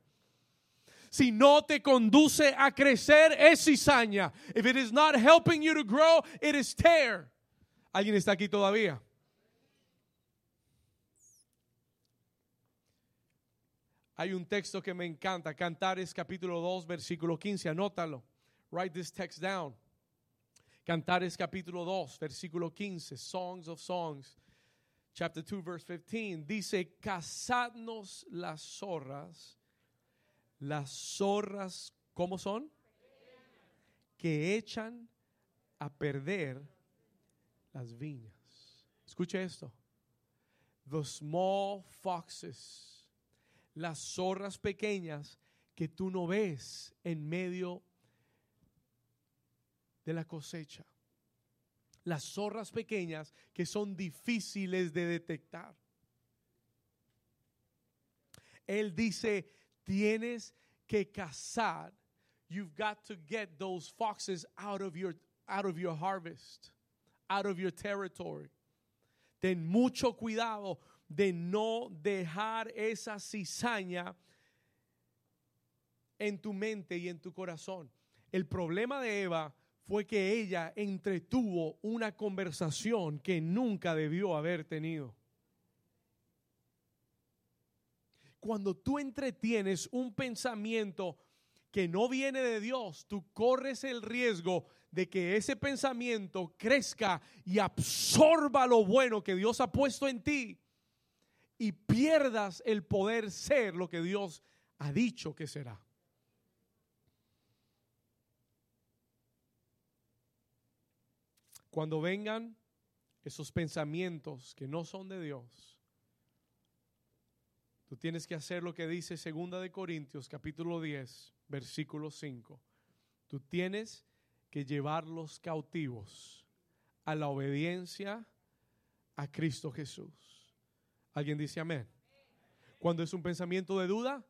si no te conduce a crecer, es cizaña. If it is not helping you to grow, it is tear. ¿Alguien está aquí todavía? Hay un texto que me encanta, Cantares capítulo 2, versículo 15, anótalo. Write this text down. Cantares capítulo 2, versículo 15, Songs of Songs, chapter 2, verse 15, dice, cazadnos las zorras las zorras, ¿cómo son? Que echan a perder las viñas. Escuche esto. The small foxes, las zorras pequeñas que tú no ves en medio de la cosecha. Las zorras pequeñas que son difíciles de detectar. Él dice, tienes que cazar. You've got to get those foxes out of your out of your harvest, out of your territory. Ten mucho cuidado de no dejar esa cizaña en tu mente y en tu corazón. El problema de Eva fue que ella entretuvo una conversación que nunca debió haber tenido. Cuando tú entretienes un pensamiento que no viene de Dios, tú corres el riesgo de que ese pensamiento crezca y absorba lo bueno que Dios ha puesto en ti y pierdas el poder ser lo que Dios ha dicho que será. Cuando vengan esos pensamientos que no son de Dios, tú tienes que hacer lo que dice Segunda de Corintios capítulo 10, versículo 5. Tú tienes que llevarlos cautivos a la obediencia a Cristo Jesús. ¿Alguien dice amén? Cuando es un pensamiento de duda,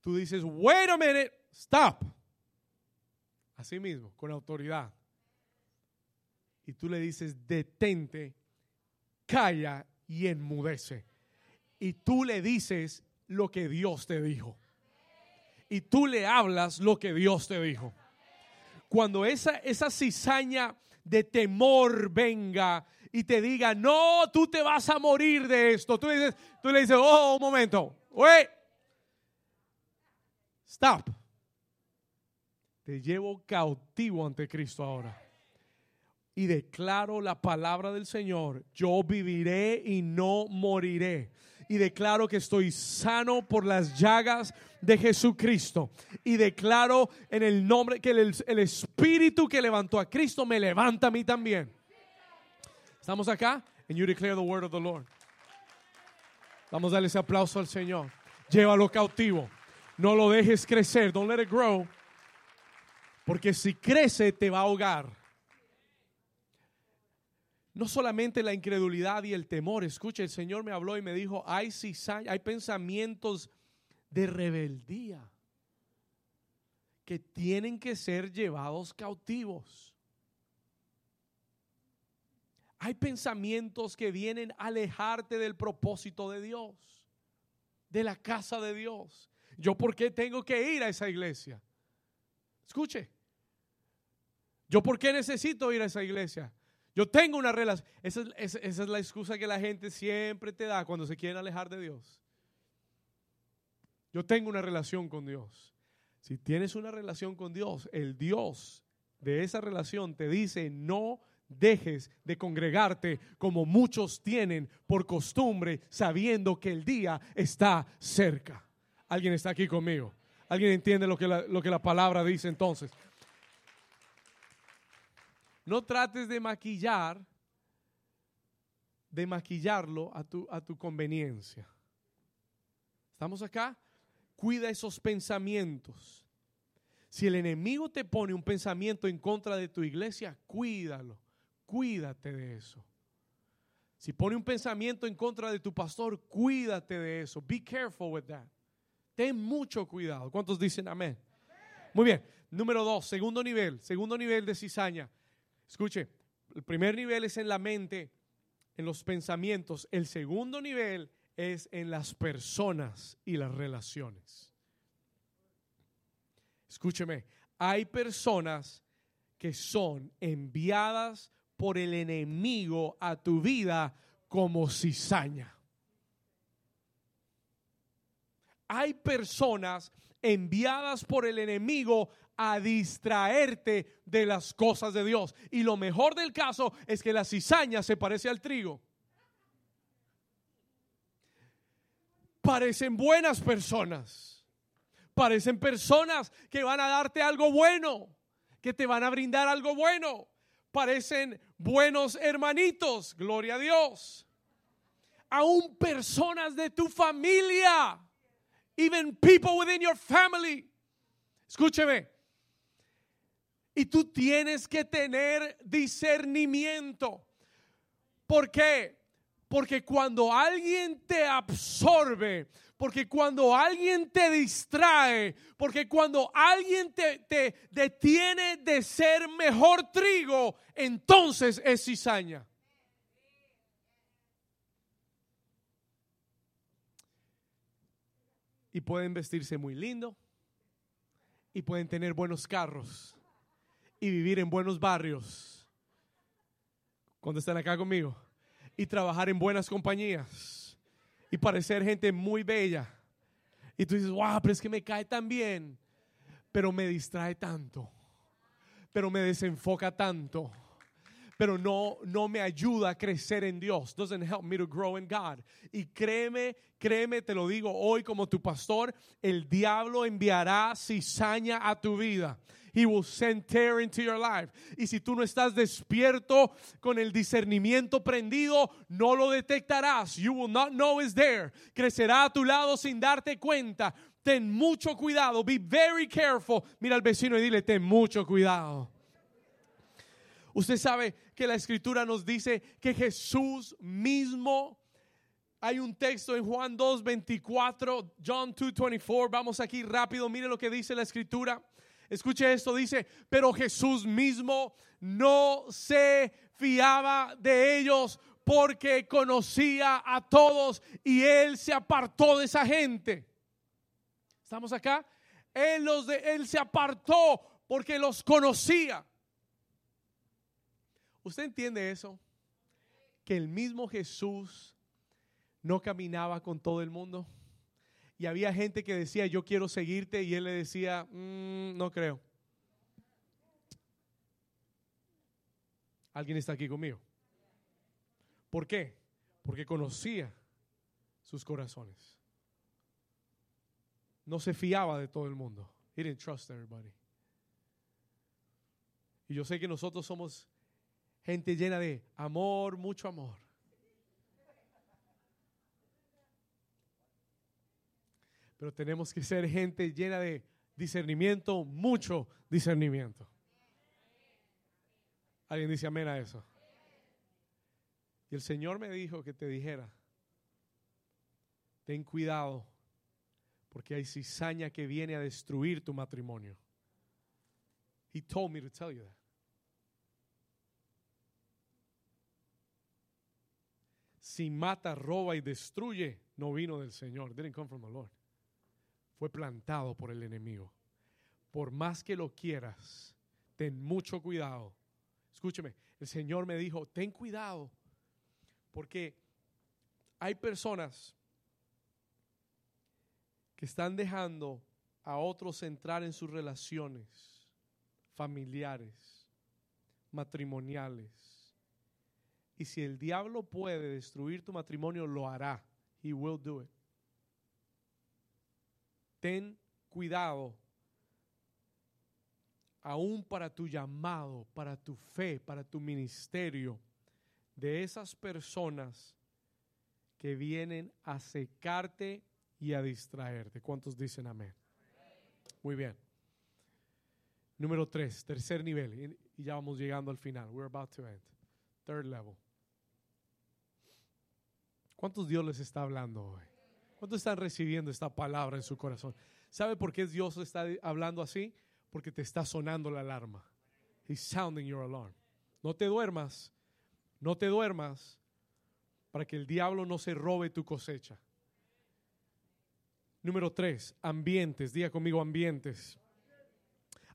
tú dices, wait a minute, stop. Así mismo, con autoridad y tú le dices, detente, calla y enmudece. Y tú le dices lo que Dios te dijo. Y tú le hablas lo que Dios te dijo. Cuando esa, esa cizaña de temor venga y te diga, no, tú te vas a morir de esto. Tú le dices, tú le dices oh, un momento, wait, stop. Te llevo cautivo ante Cristo ahora y declaro la palabra del Señor. Yo viviré y no moriré. Y declaro que estoy sano por las llagas de Jesucristo. Y declaro en el nombre que el, espíritu que levantó a Cristo me levanta a mí también. ¿Estamos acá? And you declare the word of the Lord. Vamos a darle ese aplauso al Señor. Llévalo cautivo. No lo dejes crecer. Don't let it grow. Porque si crece te va a ahogar no solamente la incredulidad y el temor. Escucha, el Señor me habló y me dijo, hay hay pensamientos de rebeldía que tienen que ser llevados cautivos. Hay pensamientos que vienen a alejarte del propósito de Dios, de la casa de Dios. ¿Yo por qué tengo que ir a esa iglesia? Escuche. ¿Yo por qué necesito ir a esa iglesia? Yo tengo una relación. Esa es, la excusa que la gente siempre te da cuando se quieren alejar de Dios. Yo tengo una relación con Dios. Si tienes una relación con Dios, el Dios de esa relación te dice, no dejes de congregarte como muchos tienen por costumbre, sabiendo que el día está cerca. ¿Alguien está aquí conmigo? ¿Alguien entiende lo que lo que la palabra dice entonces? No trates de maquillar, de maquillarlo a tu, a tu conveniencia. ¿Estamos acá? Cuida esos pensamientos. Si el enemigo te pone un pensamiento en contra de tu iglesia, cuídalo. Cuídate de eso. Si pone un pensamiento en contra de tu pastor, cuídate de eso. Be careful with that. Ten mucho cuidado. ¿Cuántos dicen amén? Muy bien. Número dos, segundo nivel. Segundo nivel de cizaña. Escuche, el primer nivel es en la mente, en los pensamientos. El segundo nivel es en las personas y las relaciones. Escúcheme, hay personas que son enviadas por el enemigo a tu vida como cizaña. Hay personas enviadas por el enemigo a distraerte de las cosas de Dios. Y lo mejor del caso es que la cizaña se parece al trigo. Parecen buenas personas. Parecen personas que van a darte algo bueno, que te van a brindar algo bueno. Parecen buenos hermanitos, gloria a Dios. Aún personas de tu familia even people within your family. Escúcheme. Y tú tienes que tener discernimiento. ¿Por qué? Porque cuando alguien te absorbe, porque cuando alguien te distrae, porque cuando alguien te, te detiene de ser mejor trigo, entonces es cizaña. Y pueden vestirse muy lindo. Y pueden tener buenos carros. Y vivir en buenos barrios. Cuando están acá conmigo. Y trabajar en buenas compañías. Y parecer gente muy bella. Y tú dices, wow, pero es que me cae tan bien. Pero me distrae tanto. Pero me desenfoca tanto pero no, no me ayuda a crecer en Dios. Doesn't help me to grow in God. Y créeme, créeme, te lo digo hoy como tu pastor, el diablo enviará cizaña a tu vida. He will send terror into your life. Y si tú no estás despierto con el discernimiento prendido, no lo detectarás. You will not know it's there. Crecerá a tu lado sin darte cuenta. Ten mucho cuidado. Be very careful. Mira al vecino y dile, ten mucho cuidado. Usted sabe que la escritura nos dice que Jesús mismo, hay un texto en Juan 2, 24, John 2, 24, vamos aquí rápido, mire lo que dice la escritura. Escuche esto, dice, pero Jesús mismo no se fiaba de ellos porque conocía a todos y él se apartó de esa gente. ¿Estamos acá? Él, los de, él se apartó porque los conocía. ¿Usted entiende eso? Que el mismo Jesús no caminaba con todo el mundo. Y había gente que decía, yo quiero seguirte, y él le decía, mm, no creo. ¿Alguien está aquí conmigo? ¿Por qué? Porque conocía sus corazones. No se fiaba de todo el mundo. He didn't trust everybody. Y yo sé que nosotros somos gente llena de amor, mucho amor. Pero tenemos que ser gente llena de discernimiento, mucho discernimiento. ¿Alguien dice amén a eso? Y el Señor me dijo que te dijera, ten cuidado, porque hay cizaña que viene a destruir tu matrimonio. He told me to tell you that. si mata, roba y destruye, no vino del Señor. Didn't come from the Lord. Fue plantado por el enemigo. Por más que lo quieras, ten mucho cuidado. Escúcheme, el Señor me dijo, ten cuidado, porque hay personas que están dejando a otros entrar en sus relaciones familiares, matrimoniales y si el diablo puede destruir tu matrimonio, lo hará. He will do it. Ten cuidado, aún para tu llamado, para tu fe, para tu ministerio, de esas personas que vienen a secarte y a distraerte. ¿Cuántos dicen amén? Muy bien. Número tres, tercer nivel. Y ya vamos llegando al final. We're about to end. Third level. ¿Cuántos Dios les está hablando hoy? ¿Cuántos están recibiendo esta palabra en su corazón? ¿Sabe por qué Dios está hablando así? Porque te está sonando la alarma. He's sounding your alarm. No te duermas, no te duermas para que el diablo no se robe tu cosecha. Número tres, ambientes. Diga conmigo ambientes.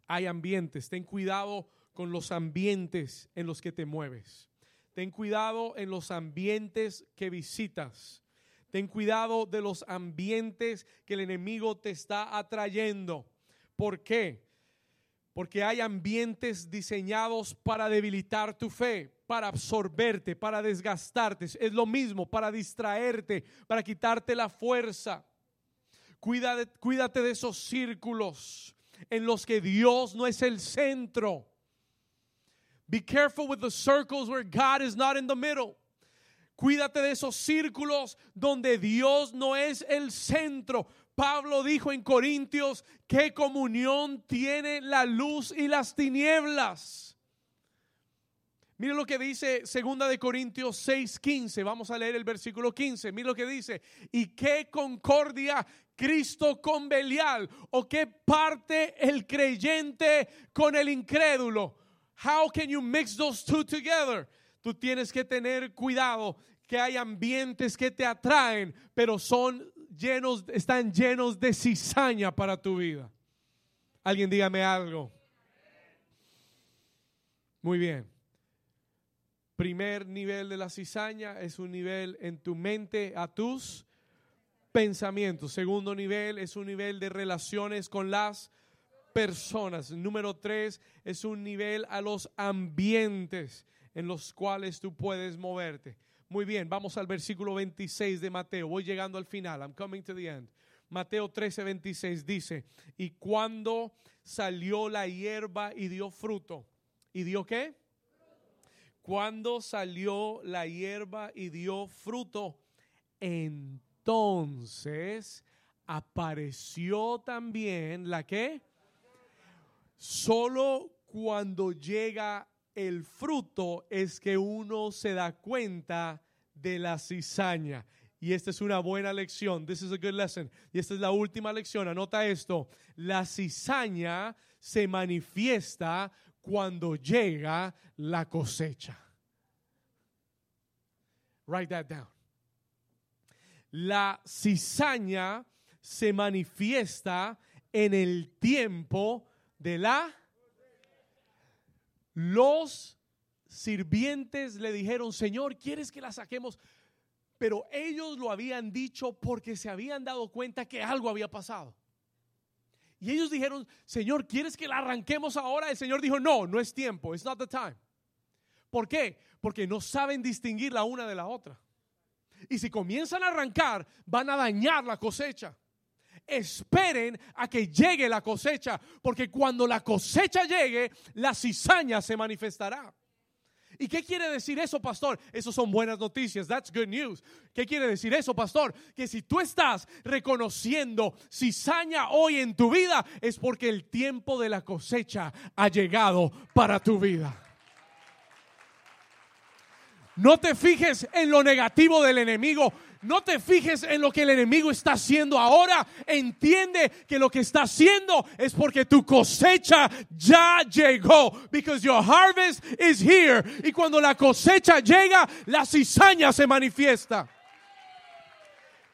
Hay ambientes. Ten cuidado con los ambientes en los que te mueves. Ten cuidado en los ambientes que visitas. Ten cuidado de los ambientes que el enemigo te está atrayendo. ¿Por qué? Porque hay ambientes diseñados para debilitar tu fe, para absorberte, para desgastarte. Es lo mismo, para distraerte, para quitarte la fuerza. Cuídate, cuídate de esos círculos en los que Dios no es el centro. Be careful with the circles where God is not in the middle. Cuídate de esos círculos donde Dios no es el centro. Pablo dijo en Corintios, ¿qué comunión tiene la luz y las tinieblas? Mire lo que dice segunda de Corintios 6:15. Vamos a leer el versículo 15. Mire lo que dice. ¿Y qué concordia Cristo con Belial? ¿O qué parte el creyente con el incrédulo? How can you mix those two together? Tú tienes que tener cuidado que hay ambientes que te atraen, pero son llenos, están llenos de cizaña para tu vida. Alguien dígame algo. Muy bien. Primer nivel de la cizaña es un nivel en tu mente a tus pensamientos. Segundo nivel es un nivel de relaciones con las personas. Número tres es un nivel a los ambientes en los cuales tú puedes moverte. Muy bien, vamos al versículo 26 de Mateo. Voy llegando al final. I'm coming to the end. Mateo 13, 26 dice, y cuando salió la hierba y dio fruto, ¿y dio qué? Cuando salió la hierba y dio fruto, entonces apareció también la que solo cuando llega el fruto es que uno se da cuenta de la cizaña. Y esta es una buena lección. This is a good lesson. Y esta es la última lección. Anota esto. La cizaña se manifiesta cuando llega la cosecha. Write that down. La cizaña se manifiesta en el tiempo de la... Los sirvientes le dijeron, Señor, ¿quieres que la saquemos? Pero ellos lo habían dicho porque se habían dado cuenta que algo había pasado. Y ellos dijeron, Señor, ¿quieres que la arranquemos ahora? El Señor dijo, no, no es tiempo, it's not the time. ¿Por qué? Porque no saben distinguir la una de la otra. Y si comienzan a arrancar, van a dañar la cosecha. Esperen a que llegue la cosecha, porque cuando la cosecha llegue, la cizaña se manifestará. ¿Y qué quiere decir eso, pastor? Eso son buenas noticias. That's good news. ¿Qué quiere decir eso, pastor? Que si tú estás reconociendo cizaña hoy en tu vida, es porque el tiempo de la cosecha ha llegado para tu vida. No te fijes en lo negativo del enemigo. No te fijes en lo que el enemigo está haciendo ahora. Entiende que lo que está haciendo es porque tu cosecha ya llegó. Because your harvest is here. Y cuando la cosecha llega, la cizaña se manifiesta.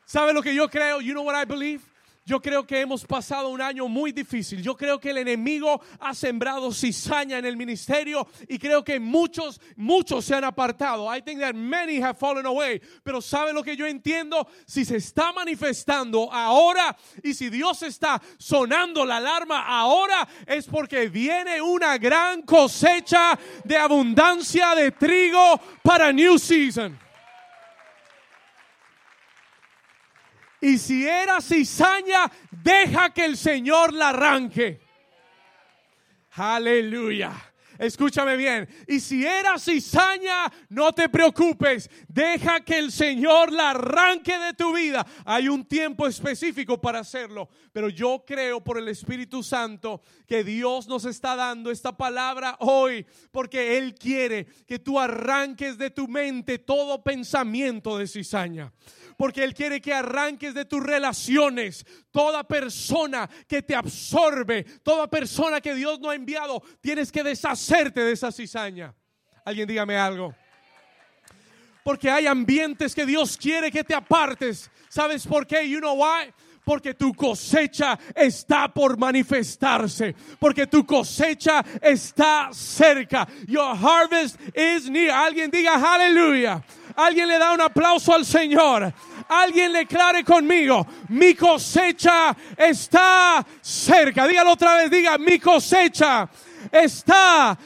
¿Sabe lo que yo creo? You know what I believe? Yo creo que hemos pasado un año muy difícil. Yo creo que el enemigo ha sembrado cizaña en el ministerio y creo que muchos, muchos se han apartado. I think that many have fallen away. Pero ¿sabe lo que yo entiendo? Si se está manifestando ahora y si Dios está sonando la alarma ahora, es porque viene una gran cosecha de abundancia de trigo para New Season. Y si era cizaña, deja que el Señor la arranque. Aleluya. Escúchame bien. Y si era cizaña, no te preocupes. Deja que el Señor la arranque de tu vida. Hay un tiempo específico para hacerlo. Pero yo creo por el Espíritu Santo que Dios nos está dando esta palabra hoy. Porque Él quiere que tú arranques de tu mente todo pensamiento de cizaña porque Él quiere que arranques de tus relaciones. Toda persona que te absorbe, toda persona que Dios no ha enviado, tienes que de esa cizaña. Alguien dígame algo. Porque hay ambientes que Dios quiere que te apartes. ¿Sabes por qué? You know why? porque tu cosecha está por manifestarse, porque tu cosecha está cerca. Your harvest is near. Alguien diga aleluya. Alguien le da un aplauso al Señor. Alguien le declare conmigo, mi cosecha está cerca. Dígalo otra vez, diga, mi cosecha está.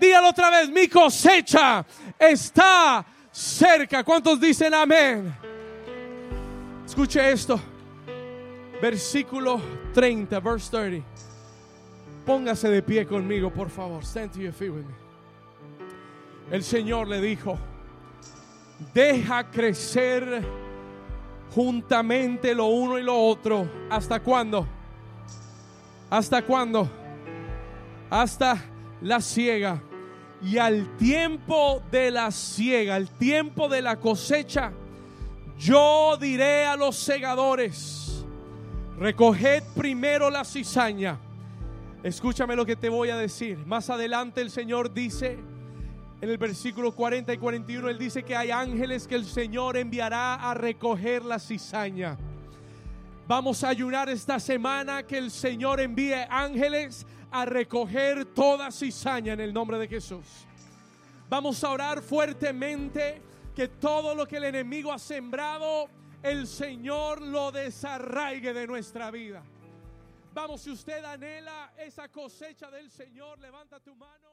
Dígalo otra vez, mi cosecha está cerca. ¿Cuántos dicen amén? Escuche esto. Versículo 30, verse 30. Póngase de pie conmigo, por favor. Stand to your feet with me. El Señor le dijo, Deja crecer juntamente lo uno y lo otro. ¿Hasta cuándo? ¿Hasta cuándo? Hasta la ciega. Y al tiempo de la ciega, al tiempo de la cosecha, yo diré a los segadores, recoged primero la cizaña. Escúchame lo que te voy a decir. Más adelante el Señor dice, en el versículo 40 y 41, Él dice que hay ángeles que el Señor enviará a recoger la cizaña. Vamos a ayunar esta semana que el Señor envíe ángeles a recoger toda cizaña en el nombre de Jesús. Vamos a orar fuertemente que todo lo que el enemigo ha sembrado, el Señor lo desarraigue de nuestra vida. Vamos, si usted anhela esa cosecha del Señor, levanta tu mano.